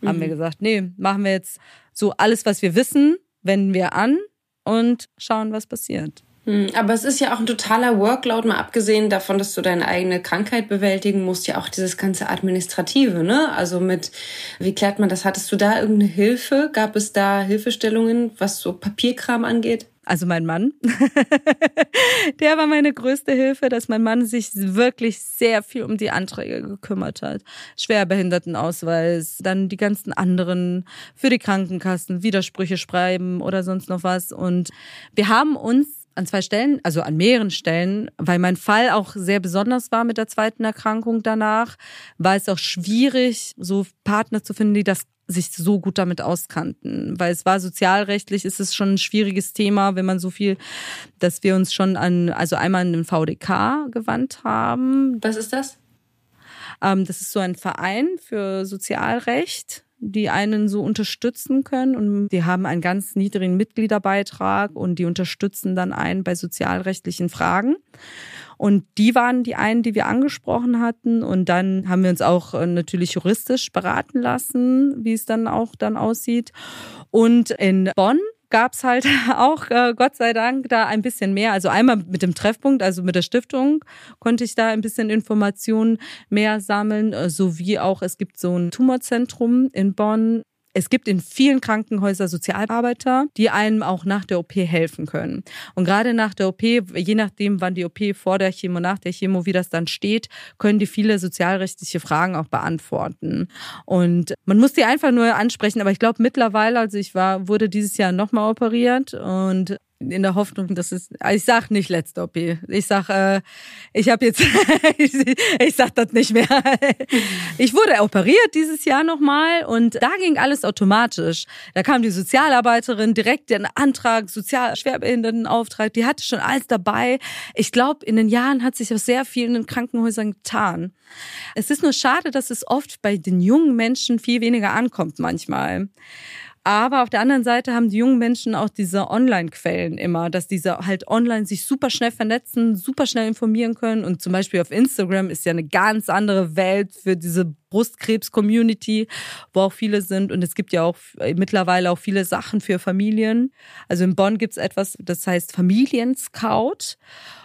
mhm. haben wir mhm. gesagt, nee, machen wir jetzt so alles, was wir wissen, wenden wir an und schauen, was passiert. Hm, aber es ist ja auch ein totaler Workload, mal abgesehen davon, dass du deine eigene Krankheit bewältigen musst, ja auch dieses ganze Administrative, ne? Also mit, wie klärt man das? Hattest du da irgendeine Hilfe? Gab es da Hilfestellungen, was so Papierkram angeht? Also mein Mann, der war meine größte Hilfe, dass mein Mann sich wirklich sehr viel um die Anträge gekümmert hat. Schwerbehindertenausweis, dann die ganzen anderen für die Krankenkassen, Widersprüche schreiben oder sonst noch was. Und wir haben uns an zwei Stellen, also an mehreren Stellen, weil mein Fall auch sehr besonders war mit der zweiten Erkrankung danach, war es auch schwierig, so Partner zu finden, die das sich so gut damit auskannten, weil es war sozialrechtlich, ist es schon ein schwieriges Thema, wenn man so viel, dass wir uns schon an, also einmal an den VDK gewandt haben. Was ist das? Ähm, das ist so ein Verein für Sozialrecht die einen so unterstützen können und die haben einen ganz niedrigen Mitgliederbeitrag und die unterstützen dann einen bei sozialrechtlichen Fragen. Und die waren die einen, die wir angesprochen hatten. Und dann haben wir uns auch äh, natürlich juristisch beraten lassen, wie es dann auch dann aussieht. Und in Bonn gab's halt auch, äh, Gott sei Dank, da ein bisschen mehr. Also einmal mit dem Treffpunkt, also mit der Stiftung, konnte ich da ein bisschen Informationen mehr sammeln, äh, sowie auch, es gibt so ein Tumorzentrum in Bonn, es gibt in vielen Krankenhäusern Sozialarbeiter, die einem auch nach der OP helfen können. Und gerade nach der OP, je nachdem, wann die OP vor der Chemo, nach der Chemo, wie das dann steht, können die viele sozialrechtliche Fragen auch beantworten. Und man muss die einfach nur ansprechen. Aber ich glaube mittlerweile, also ich war, wurde dieses Jahr nochmal operiert und in der Hoffnung, dass es, ich sag nicht letzte OP. Ich sag, äh, ich habe jetzt, ich, ich sag das nicht mehr. Ich wurde operiert dieses Jahr nochmal und da ging alles automatisch. Da kam die Sozialarbeiterin direkt den Antrag, sozial Schwerbehindertenauftrag, die hatte schon alles dabei. Ich glaube, in den Jahren hat sich auch sehr viel in den Krankenhäusern getan. Es ist nur schade, dass es oft bei den jungen Menschen viel weniger ankommt manchmal. Aber auf der anderen Seite haben die jungen Menschen auch diese Online-Quellen immer, dass diese halt online sich super schnell vernetzen, super schnell informieren können. Und zum Beispiel auf Instagram ist ja eine ganz andere Welt für diese Brustkrebs-Community, wo auch viele sind. Und es gibt ja auch mittlerweile auch viele Sachen für Familien. Also in Bonn gibt es etwas, das heißt Familienscout.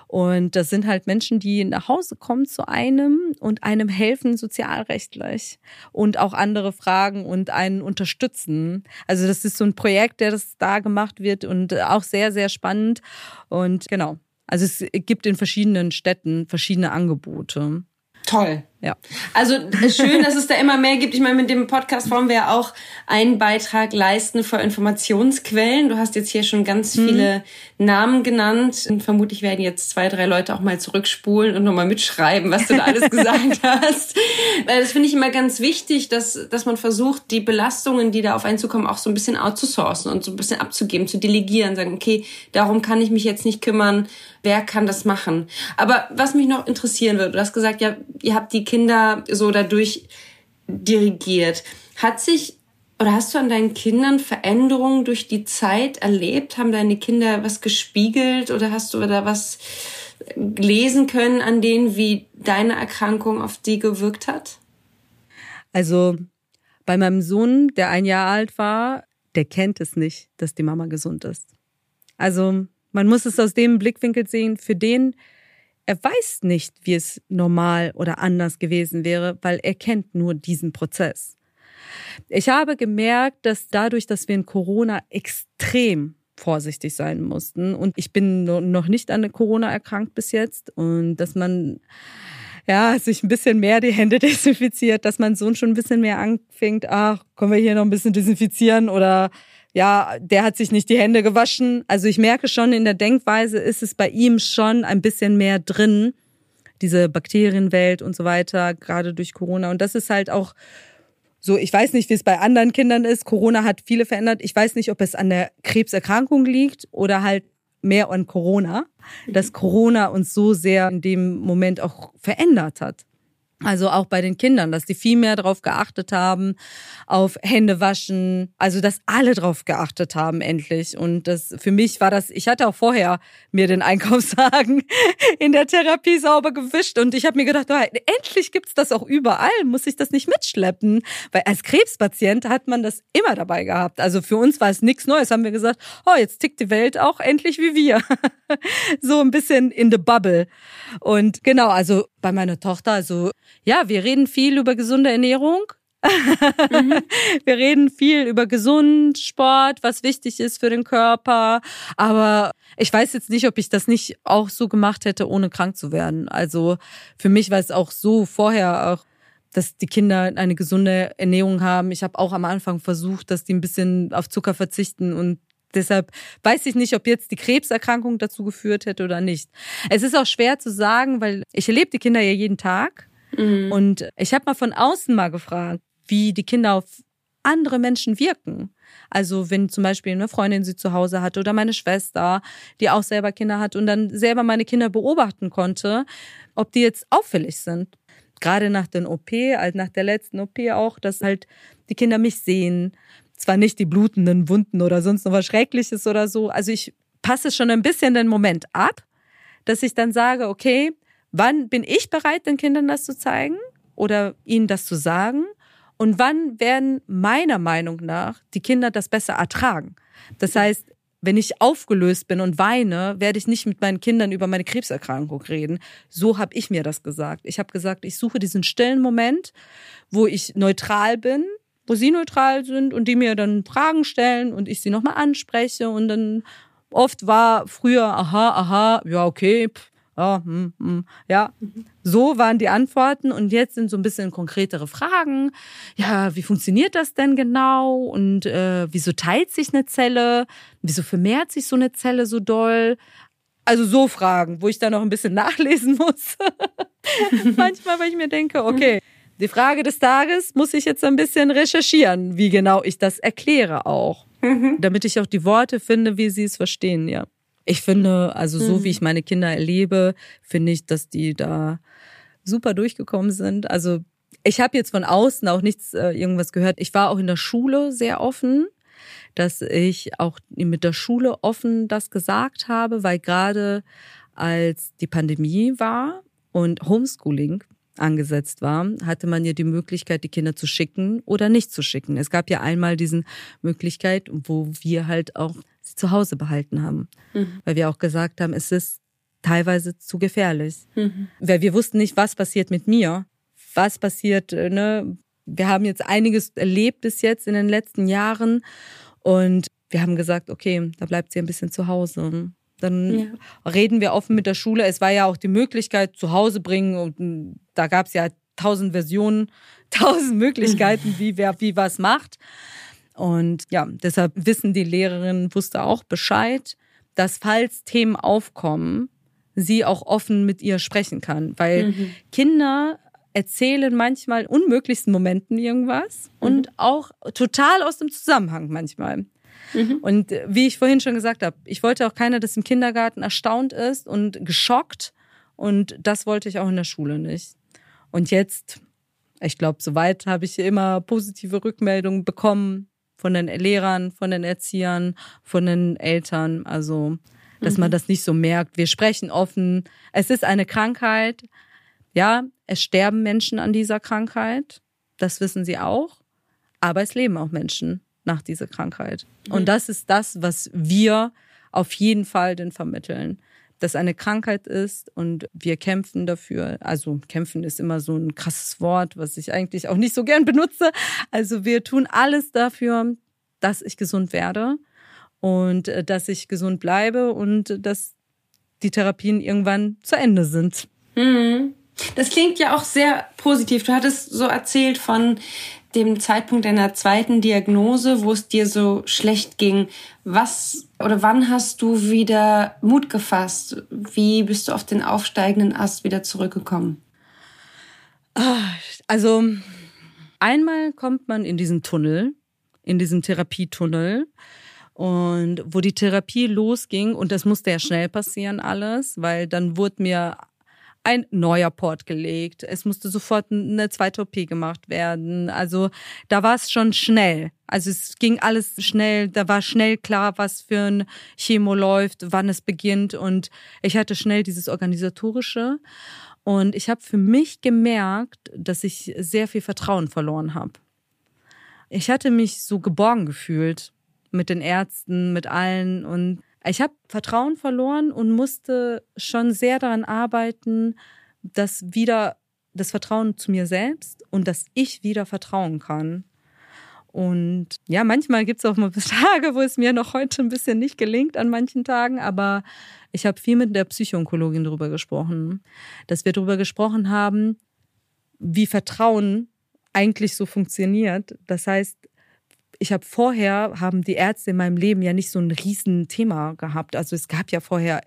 Und das sind halt Menschen, die nach Hause kommen zu einem und einem helfen sozialrechtlich und auch andere fragen und einen unterstützen. Also das ist so ein Projekt, der das da gemacht wird und auch sehr, sehr spannend. Und genau. Also es gibt in verschiedenen Städten verschiedene Angebote. Toll. Ja. Also schön, dass es da immer mehr gibt. Ich meine, mit dem Podcast wollen wir ja auch einen Beitrag leisten für Informationsquellen. Du hast jetzt hier schon ganz mhm. viele Namen genannt. Und vermutlich werden jetzt zwei, drei Leute auch mal zurückspulen und nochmal mitschreiben, was du da alles gesagt hast. Das finde ich immer ganz wichtig, dass, dass man versucht, die Belastungen, die da auf einen zukommen, auch so ein bisschen outzusourcen und so ein bisschen abzugeben, zu delegieren, sagen, okay, darum kann ich mich jetzt nicht kümmern. Wer kann das machen? Aber was mich noch interessieren würde, du hast gesagt, ja, ihr habt die Kinder so dadurch dirigiert. Hat sich oder hast du an deinen Kindern Veränderungen durch die Zeit erlebt? Haben deine Kinder was gespiegelt oder hast du da was lesen können an denen, wie deine Erkrankung auf die gewirkt hat? Also bei meinem Sohn, der ein Jahr alt war, der kennt es nicht, dass die Mama gesund ist. Also man muss es aus dem Blickwinkel sehen, für den er weiß nicht, wie es normal oder anders gewesen wäre, weil er kennt nur diesen Prozess. Ich habe gemerkt, dass dadurch, dass wir in Corona extrem vorsichtig sein mussten und ich bin noch nicht an Corona erkrankt bis jetzt und dass man ja, sich ein bisschen mehr die Hände desinfiziert, dass mein Sohn schon ein bisschen mehr anfängt, ach, können wir hier noch ein bisschen desinfizieren oder ja, der hat sich nicht die Hände gewaschen. Also ich merke schon, in der Denkweise ist es bei ihm schon ein bisschen mehr drin, diese Bakterienwelt und so weiter, gerade durch Corona. Und das ist halt auch so, ich weiß nicht, wie es bei anderen Kindern ist. Corona hat viele verändert. Ich weiß nicht, ob es an der Krebserkrankung liegt oder halt mehr an Corona, dass Corona uns so sehr in dem Moment auch verändert hat. Also auch bei den Kindern, dass die viel mehr darauf geachtet haben, auf Hände waschen, also dass alle darauf geachtet haben endlich. Und das für mich war das, ich hatte auch vorher mir den Einkaufswagen in der Therapie sauber gewischt und ich habe mir gedacht, oh, endlich gibt's das auch überall, muss ich das nicht mitschleppen. Weil als Krebspatient hat man das immer dabei gehabt. Also für uns war es nichts Neues, haben wir gesagt, oh, jetzt tickt die Welt auch endlich wie wir. so ein bisschen in the bubble. Und genau, also bei meiner Tochter, also ja, wir reden viel über gesunde Ernährung. mhm. Wir reden viel über gesund, Sport, was wichtig ist für den Körper. Aber ich weiß jetzt nicht, ob ich das nicht auch so gemacht hätte, ohne krank zu werden. Also für mich war es auch so vorher auch dass die Kinder eine gesunde Ernährung haben. Ich habe auch am Anfang versucht, dass die ein bisschen auf Zucker verzichten und Deshalb weiß ich nicht, ob jetzt die Krebserkrankung dazu geführt hätte oder nicht. Es ist auch schwer zu sagen, weil ich erlebe die Kinder ja jeden Tag. Mhm. Und ich habe mal von außen mal gefragt, wie die Kinder auf andere Menschen wirken. Also wenn zum Beispiel eine Freundin sie zu Hause hatte oder meine Schwester, die auch selber Kinder hat und dann selber meine Kinder beobachten konnte, ob die jetzt auffällig sind. Gerade nach den OP, also nach der letzten OP auch, dass halt die Kinder mich sehen, zwar nicht die blutenden Wunden oder sonst noch was Schreckliches oder so. Also ich passe schon ein bisschen den Moment ab, dass ich dann sage, okay, wann bin ich bereit, den Kindern das zu zeigen oder ihnen das zu sagen? Und wann werden meiner Meinung nach die Kinder das besser ertragen? Das heißt, wenn ich aufgelöst bin und weine, werde ich nicht mit meinen Kindern über meine Krebserkrankung reden. So habe ich mir das gesagt. Ich habe gesagt, ich suche diesen stillen Moment, wo ich neutral bin, wo sie neutral sind und die mir dann Fragen stellen und ich sie nochmal anspreche und dann oft war früher, aha, aha, ja, okay, pff, ja, hm, hm, ja. So waren die Antworten und jetzt sind so ein bisschen konkretere Fragen. Ja, wie funktioniert das denn genau und äh, wieso teilt sich eine Zelle? Wieso vermehrt sich so eine Zelle so doll? Also so Fragen, wo ich dann noch ein bisschen nachlesen muss. Manchmal, weil ich mir denke, okay, die Frage des Tages muss ich jetzt ein bisschen recherchieren, wie genau ich das erkläre auch. Mhm. Damit ich auch die Worte finde, wie sie es verstehen, ja. Ich finde, also so mhm. wie ich meine Kinder erlebe, finde ich, dass die da super durchgekommen sind. Also ich habe jetzt von außen auch nichts äh, irgendwas gehört. Ich war auch in der Schule sehr offen, dass ich auch mit der Schule offen das gesagt habe, weil gerade als die Pandemie war und Homeschooling angesetzt war, hatte man ja die Möglichkeit, die Kinder zu schicken oder nicht zu schicken. Es gab ja einmal diesen Möglichkeit, wo wir halt auch sie zu Hause behalten haben, mhm. weil wir auch gesagt haben, es ist teilweise zu gefährlich, mhm. weil wir wussten nicht, was passiert mit mir, was passiert. Äh, ne? Wir haben jetzt einiges erlebt bis jetzt in den letzten Jahren und wir haben gesagt, okay, da bleibt sie ein bisschen zu Hause. Dann ja. reden wir offen mit der Schule. Es war ja auch die Möglichkeit, zu Hause bringen und da gab es ja tausend Versionen, tausend Möglichkeiten, wie wer wie was macht. Und ja, deshalb wissen die Lehrerinnen, wusste auch Bescheid, dass falls Themen aufkommen, sie auch offen mit ihr sprechen kann. Weil mhm. Kinder erzählen manchmal unmöglichsten Momenten irgendwas mhm. und auch total aus dem Zusammenhang manchmal. Mhm. Und wie ich vorhin schon gesagt habe, ich wollte auch keiner, dass im Kindergarten erstaunt ist und geschockt. Und das wollte ich auch in der Schule nicht. Und jetzt, ich glaube, soweit habe ich immer positive Rückmeldungen bekommen von den Lehrern, von den Erziehern, von den Eltern. Also, dass mhm. man das nicht so merkt. Wir sprechen offen. Es ist eine Krankheit. Ja, es sterben Menschen an dieser Krankheit. Das wissen sie auch. Aber es leben auch Menschen nach dieser Krankheit. Mhm. Und das ist das, was wir auf jeden Fall den vermitteln. Dass eine Krankheit ist und wir kämpfen dafür. Also kämpfen ist immer so ein krasses Wort, was ich eigentlich auch nicht so gern benutze. Also wir tun alles dafür, dass ich gesund werde und äh, dass ich gesund bleibe und dass die Therapien irgendwann zu Ende sind. Mhm. Das klingt ja auch sehr positiv. Du hattest so erzählt von dem Zeitpunkt deiner zweiten Diagnose, wo es dir so schlecht ging. Was oder wann hast du wieder Mut gefasst? Wie bist du auf den aufsteigenden Ast wieder zurückgekommen? Ah, also einmal kommt man in diesen Tunnel, in diesen Therapietunnel und wo die Therapie losging und das musste ja schnell passieren alles, weil dann wurde mir ein neuer Port gelegt. Es musste sofort eine zweite OP gemacht werden. Also da war es schon schnell. Also es ging alles schnell. Da war schnell klar, was für ein Chemo läuft, wann es beginnt. Und ich hatte schnell dieses Organisatorische. Und ich habe für mich gemerkt, dass ich sehr viel Vertrauen verloren habe. Ich hatte mich so geborgen gefühlt mit den Ärzten, mit allen. Und ich habe Vertrauen verloren und musste schon sehr daran arbeiten, dass wieder das Vertrauen zu mir selbst und dass ich wieder vertrauen kann. Und ja, manchmal gibt es auch mal Tage, wo es mir noch heute ein bisschen nicht gelingt an manchen Tagen, aber ich habe viel mit der Psychoonkologin darüber gesprochen, dass wir darüber gesprochen haben, wie Vertrauen eigentlich so funktioniert. Das heißt, ich habe vorher, haben die Ärzte in meinem Leben ja nicht so ein Riesenthema gehabt. Also es gab ja vorher,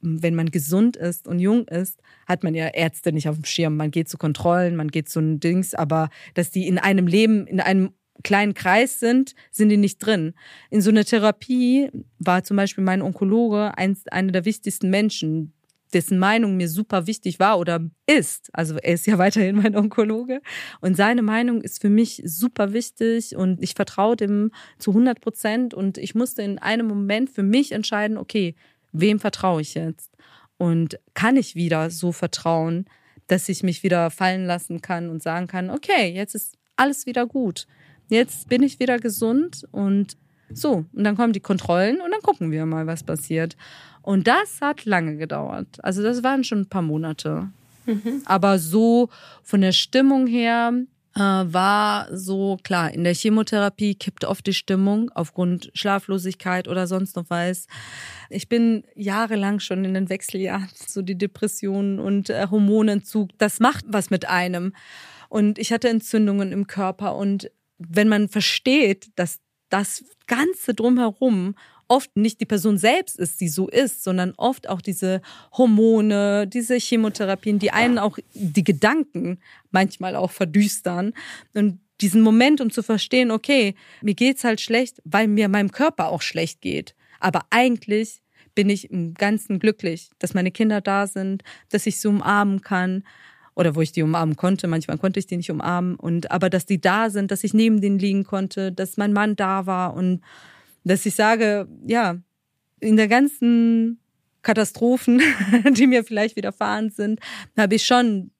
wenn man gesund ist und jung ist, hat man ja Ärzte nicht auf dem Schirm. Man geht zu Kontrollen, man geht zu Dings, aber dass die in einem Leben, in einem kleinen Kreis sind, sind die nicht drin. In so einer Therapie war zum Beispiel mein Onkologe eins, einer der wichtigsten Menschen, dessen Meinung mir super wichtig war oder ist. Also er ist ja weiterhin mein Onkologe und seine Meinung ist für mich super wichtig und ich vertraue dem zu 100 Prozent und ich musste in einem Moment für mich entscheiden, okay, wem vertraue ich jetzt? Und kann ich wieder so vertrauen, dass ich mich wieder fallen lassen kann und sagen kann, okay, jetzt ist alles wieder gut. Jetzt bin ich wieder gesund und so, und dann kommen die Kontrollen und dann gucken wir mal, was passiert. Und das hat lange gedauert. Also das waren schon ein paar Monate. Mhm. Aber so von der Stimmung her äh, war so klar, in der Chemotherapie kippt oft die Stimmung aufgrund Schlaflosigkeit oder sonst noch was. Ich bin jahrelang schon in den Wechseljahren, so die Depressionen und äh, Hormonentzug, das macht was mit einem. Und ich hatte Entzündungen im Körper und wenn man versteht, dass das Ganze drumherum oft nicht die Person selbst ist, die so ist, sondern oft auch diese Hormone, diese Chemotherapien, die einen auch die Gedanken manchmal auch verdüstern. Und diesen Moment, um zu verstehen, okay, mir geht's halt schlecht, weil mir meinem Körper auch schlecht geht. Aber eigentlich bin ich im Ganzen glücklich, dass meine Kinder da sind, dass ich sie umarmen kann, oder wo ich die umarmen konnte. Manchmal konnte ich die nicht umarmen und aber dass die da sind, dass ich neben denen liegen konnte, dass mein Mann da war und dass ich sage, ja, in der ganzen Katastrophen, die mir vielleicht widerfahren sind, habe ich schon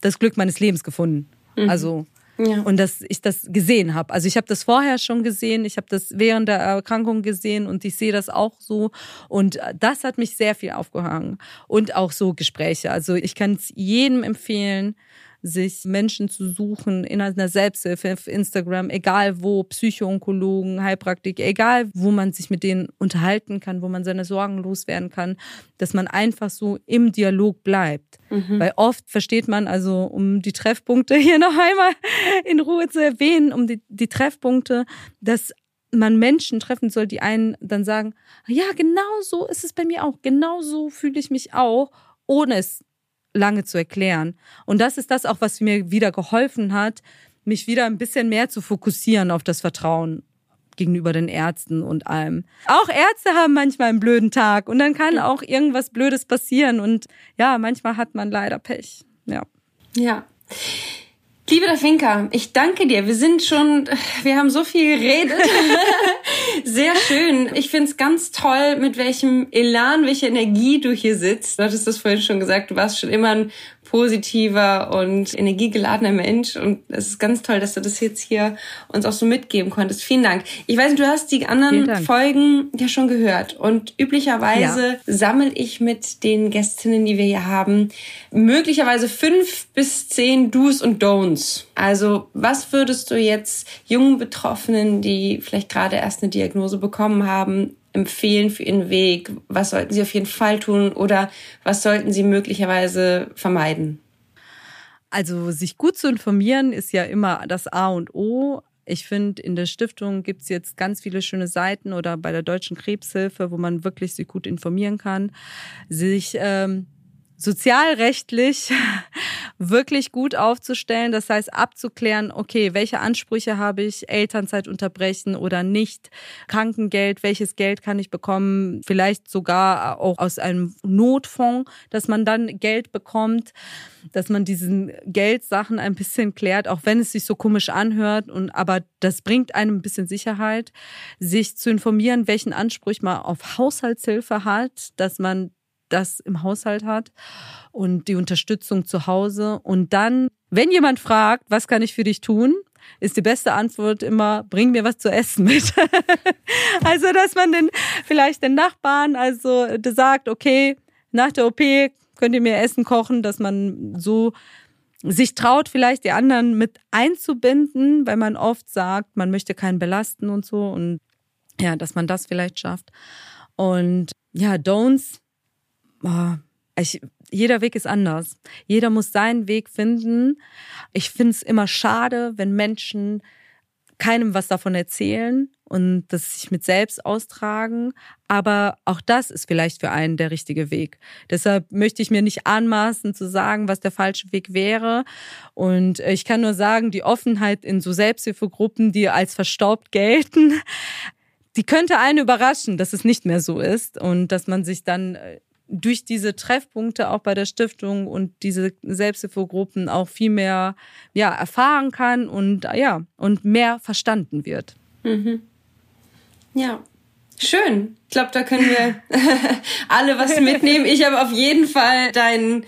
das Glück meines Lebens gefunden. Mhm. Also ja. Und dass ich das gesehen habe. Also ich habe das vorher schon gesehen, ich habe das während der Erkrankung gesehen und ich sehe das auch so. Und das hat mich sehr viel aufgehangen. Und auch so Gespräche. Also ich kann es jedem empfehlen, sich Menschen zu suchen in einer Selbsthilfe, auf Instagram, egal wo, Psychoonkologen, Heilpraktiker, egal wo man sich mit denen unterhalten kann, wo man seine Sorgen loswerden kann, dass man einfach so im Dialog bleibt. Mhm. Weil oft versteht man, also um die Treffpunkte hier noch einmal in Ruhe zu erwähnen, um die, die Treffpunkte, dass man Menschen treffen soll, die einen dann sagen, ja, genau so ist es bei mir auch, genau so fühle ich mich auch, ohne es lange zu erklären. Und das ist das auch, was mir wieder geholfen hat, mich wieder ein bisschen mehr zu fokussieren auf das Vertrauen gegenüber den Ärzten und allem. Auch Ärzte haben manchmal einen blöden Tag und dann kann auch irgendwas Blödes passieren und ja, manchmal hat man leider Pech. Ja. Ja. Liebe Dafinka, ich danke dir. Wir sind schon, wir haben so viel geredet. Sehr schön. Ich find's ganz toll, mit welchem Elan, welcher Energie du hier sitzt. Du hattest das vorhin schon gesagt, du warst schon immer ein positiver und energiegeladener Mensch. Und es ist ganz toll, dass du das jetzt hier uns auch so mitgeben konntest. Vielen Dank. Ich weiß, du hast die anderen Folgen ja schon gehört. Und üblicherweise ja. sammle ich mit den Gästinnen, die wir hier haben, möglicherweise fünf bis zehn Do's und Don'ts. Also was würdest du jetzt jungen Betroffenen, die vielleicht gerade erst eine Diagnose bekommen haben, empfehlen für ihren Weg? Was sollten sie auf jeden Fall tun oder was sollten sie möglicherweise vermeiden? Also sich gut zu informieren ist ja immer das A und O. Ich finde, in der Stiftung gibt es jetzt ganz viele schöne Seiten oder bei der Deutschen Krebshilfe, wo man wirklich sich gut informieren kann, sich ähm, sozialrechtlich wirklich gut aufzustellen. Das heißt, abzuklären, okay, welche Ansprüche habe ich, Elternzeit unterbrechen oder nicht, Krankengeld, welches Geld kann ich bekommen, vielleicht sogar auch aus einem Notfonds, dass man dann Geld bekommt, dass man diesen Geldsachen ein bisschen klärt, auch wenn es sich so komisch anhört. Und aber das bringt einem ein bisschen Sicherheit, sich zu informieren, welchen Anspruch man auf Haushaltshilfe hat, dass man das im Haushalt hat und die Unterstützung zu Hause. Und dann, wenn jemand fragt, was kann ich für dich tun, ist die beste Antwort immer, bring mir was zu essen mit. also, dass man den, vielleicht den Nachbarn also sagt, okay, nach der OP könnt ihr mir Essen kochen, dass man so sich traut, vielleicht die anderen mit einzubinden, weil man oft sagt, man möchte keinen belasten und so und ja, dass man das vielleicht schafft. Und ja, Don'ts oh, ich, jeder Weg ist anders. Jeder muss seinen Weg finden. Ich finde es immer schade, wenn Menschen keinem was davon erzählen und das sich mit selbst austragen. Aber auch das ist vielleicht für einen der richtige Weg. Deshalb möchte ich mir nicht anmaßen zu sagen, was der falsche Weg wäre. Und ich kann nur sagen, die Offenheit in so Selbsthilfegruppen, die als verstaubt gelten, die könnte einen überraschen, dass es nicht mehr so ist und dass man sich dann äh, durch diese Treffpunkte auch bei der Stiftung und diese Selbsthilfegruppen auch viel mehr ja, erfahren kann und ja, und mehr verstanden wird. Mhm. Ja, schön. Ich glaube, da können wir alle was mitnehmen. Ich habe auf jeden Fall deinen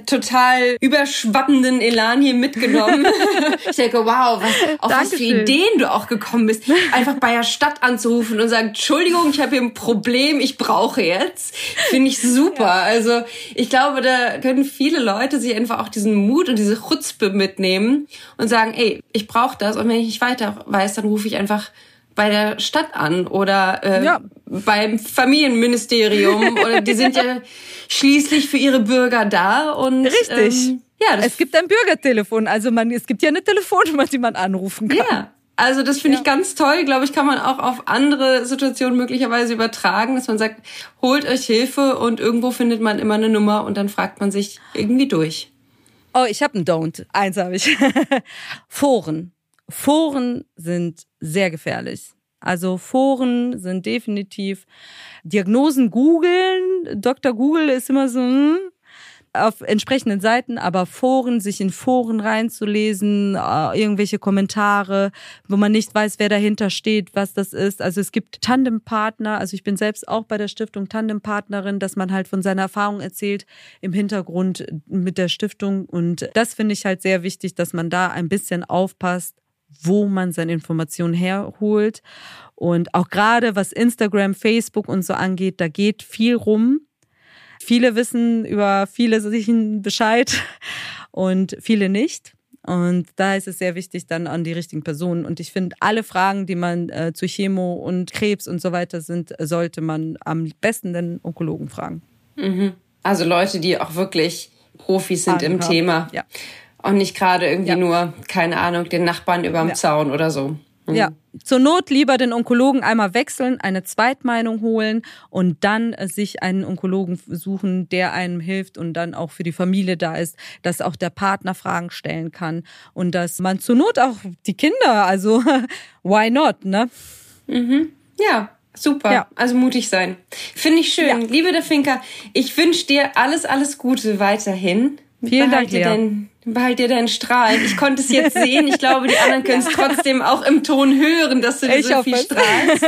total überschwappenden Elan hier mitgenommen. ich denke, wow, was, auf Dankeschön. was für Ideen du auch gekommen bist. Einfach bei der Stadt anzurufen und sagen, Entschuldigung, ich habe hier ein Problem, ich brauche jetzt. Finde ich super. Ja. Also ich glaube, da können viele Leute sich einfach auch diesen Mut und diese Chutzpe mitnehmen und sagen, ey, ich brauche das und wenn ich nicht weiter weiß, dann rufe ich einfach bei der Stadt an oder äh, ja. beim Familienministerium oder die sind ja schließlich für ihre Bürger da und richtig. Ähm, ja, es gibt ein Bürgertelefon, also man es gibt ja eine Telefonnummer, die man anrufen kann. Ja. Also das finde ja. ich ganz toll, glaube ich, kann man auch auf andere Situationen möglicherweise übertragen, dass man sagt, holt euch Hilfe und irgendwo findet man immer eine Nummer und dann fragt man sich irgendwie durch. Oh, ich habe einen Don't. Eins habe ich. Foren. Foren sind sehr gefährlich. Also Foren sind definitiv Diagnosen googeln. Dr. Google ist immer so, hm, auf entsprechenden Seiten, aber Foren, sich in Foren reinzulesen, äh, irgendwelche Kommentare, wo man nicht weiß, wer dahinter steht, was das ist. Also es gibt Tandempartner, also ich bin selbst auch bei der Stiftung Tandempartnerin, dass man halt von seiner Erfahrung erzählt im Hintergrund mit der Stiftung und das finde ich halt sehr wichtig, dass man da ein bisschen aufpasst, wo man seine Informationen herholt. Und auch gerade was Instagram, Facebook und so angeht, da geht viel rum. Viele wissen über viele Sachen Bescheid und viele nicht. Und da ist es sehr wichtig dann an die richtigen Personen. Und ich finde, alle Fragen, die man äh, zu Chemo und Krebs und so weiter sind, sollte man am besten den Onkologen fragen. Mhm. Also Leute, die auch wirklich Profis sind Ahnung im haben. Thema. Ja. Und nicht gerade irgendwie ja. nur, keine Ahnung, den Nachbarn überm ja. Zaun oder so. Mhm. Ja, zur Not lieber den Onkologen einmal wechseln, eine Zweitmeinung holen und dann sich einen Onkologen suchen, der einem hilft und dann auch für die Familie da ist, dass auch der Partner Fragen stellen kann und dass man zur Not auch die Kinder, also why not, ne? Mhm. Ja, Super, ja. also mutig sein. Finde ich schön. Ja. Liebe der Finker, ich wünsche dir alles, alles Gute weiterhin. Vielen Dank, Lea. Dein, behalt dir deinen Strahl. Ich konnte es jetzt sehen. Ich glaube, die anderen können es trotzdem auch im Ton hören, dass du dir ich so viel strahlst.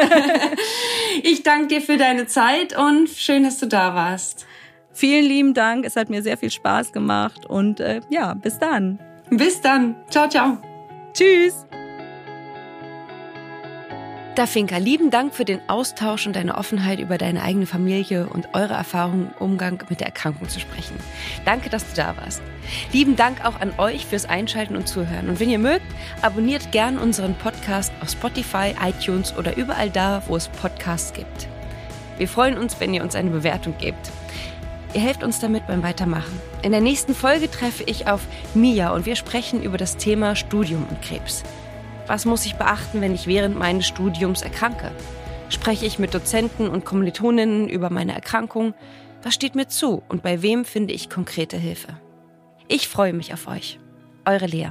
ich danke dir für deine Zeit und schön, dass du da warst. Vielen lieben Dank. Es hat mir sehr viel Spaß gemacht und äh, ja, bis dann. Bis dann. Ciao, ciao. Tschüss. Dafinka, lieben Dank für den Austausch und deine Offenheit über deine eigene Familie und eure Erfahrungen im Umgang mit der Erkrankung zu sprechen. Danke, dass du da warst. Lieben Dank auch an euch fürs Einschalten und Zuhören. Und wenn ihr mögt, abonniert gern unseren Podcast auf Spotify, iTunes oder überall da, wo es Podcasts gibt. Wir freuen uns, wenn ihr uns eine Bewertung gebt. Ihr helft uns damit beim Weitermachen. In der nächsten Folge treffe ich auf Mia und wir sprechen über das Thema Studium und Krebs. Was muss ich beachten, wenn ich während meines Studiums erkranke? Spreche ich mit Dozenten und Kommilitoninnen über meine Erkrankung? Was steht mir zu und bei wem finde ich konkrete Hilfe? Ich freue mich auf euch. Eure Lea.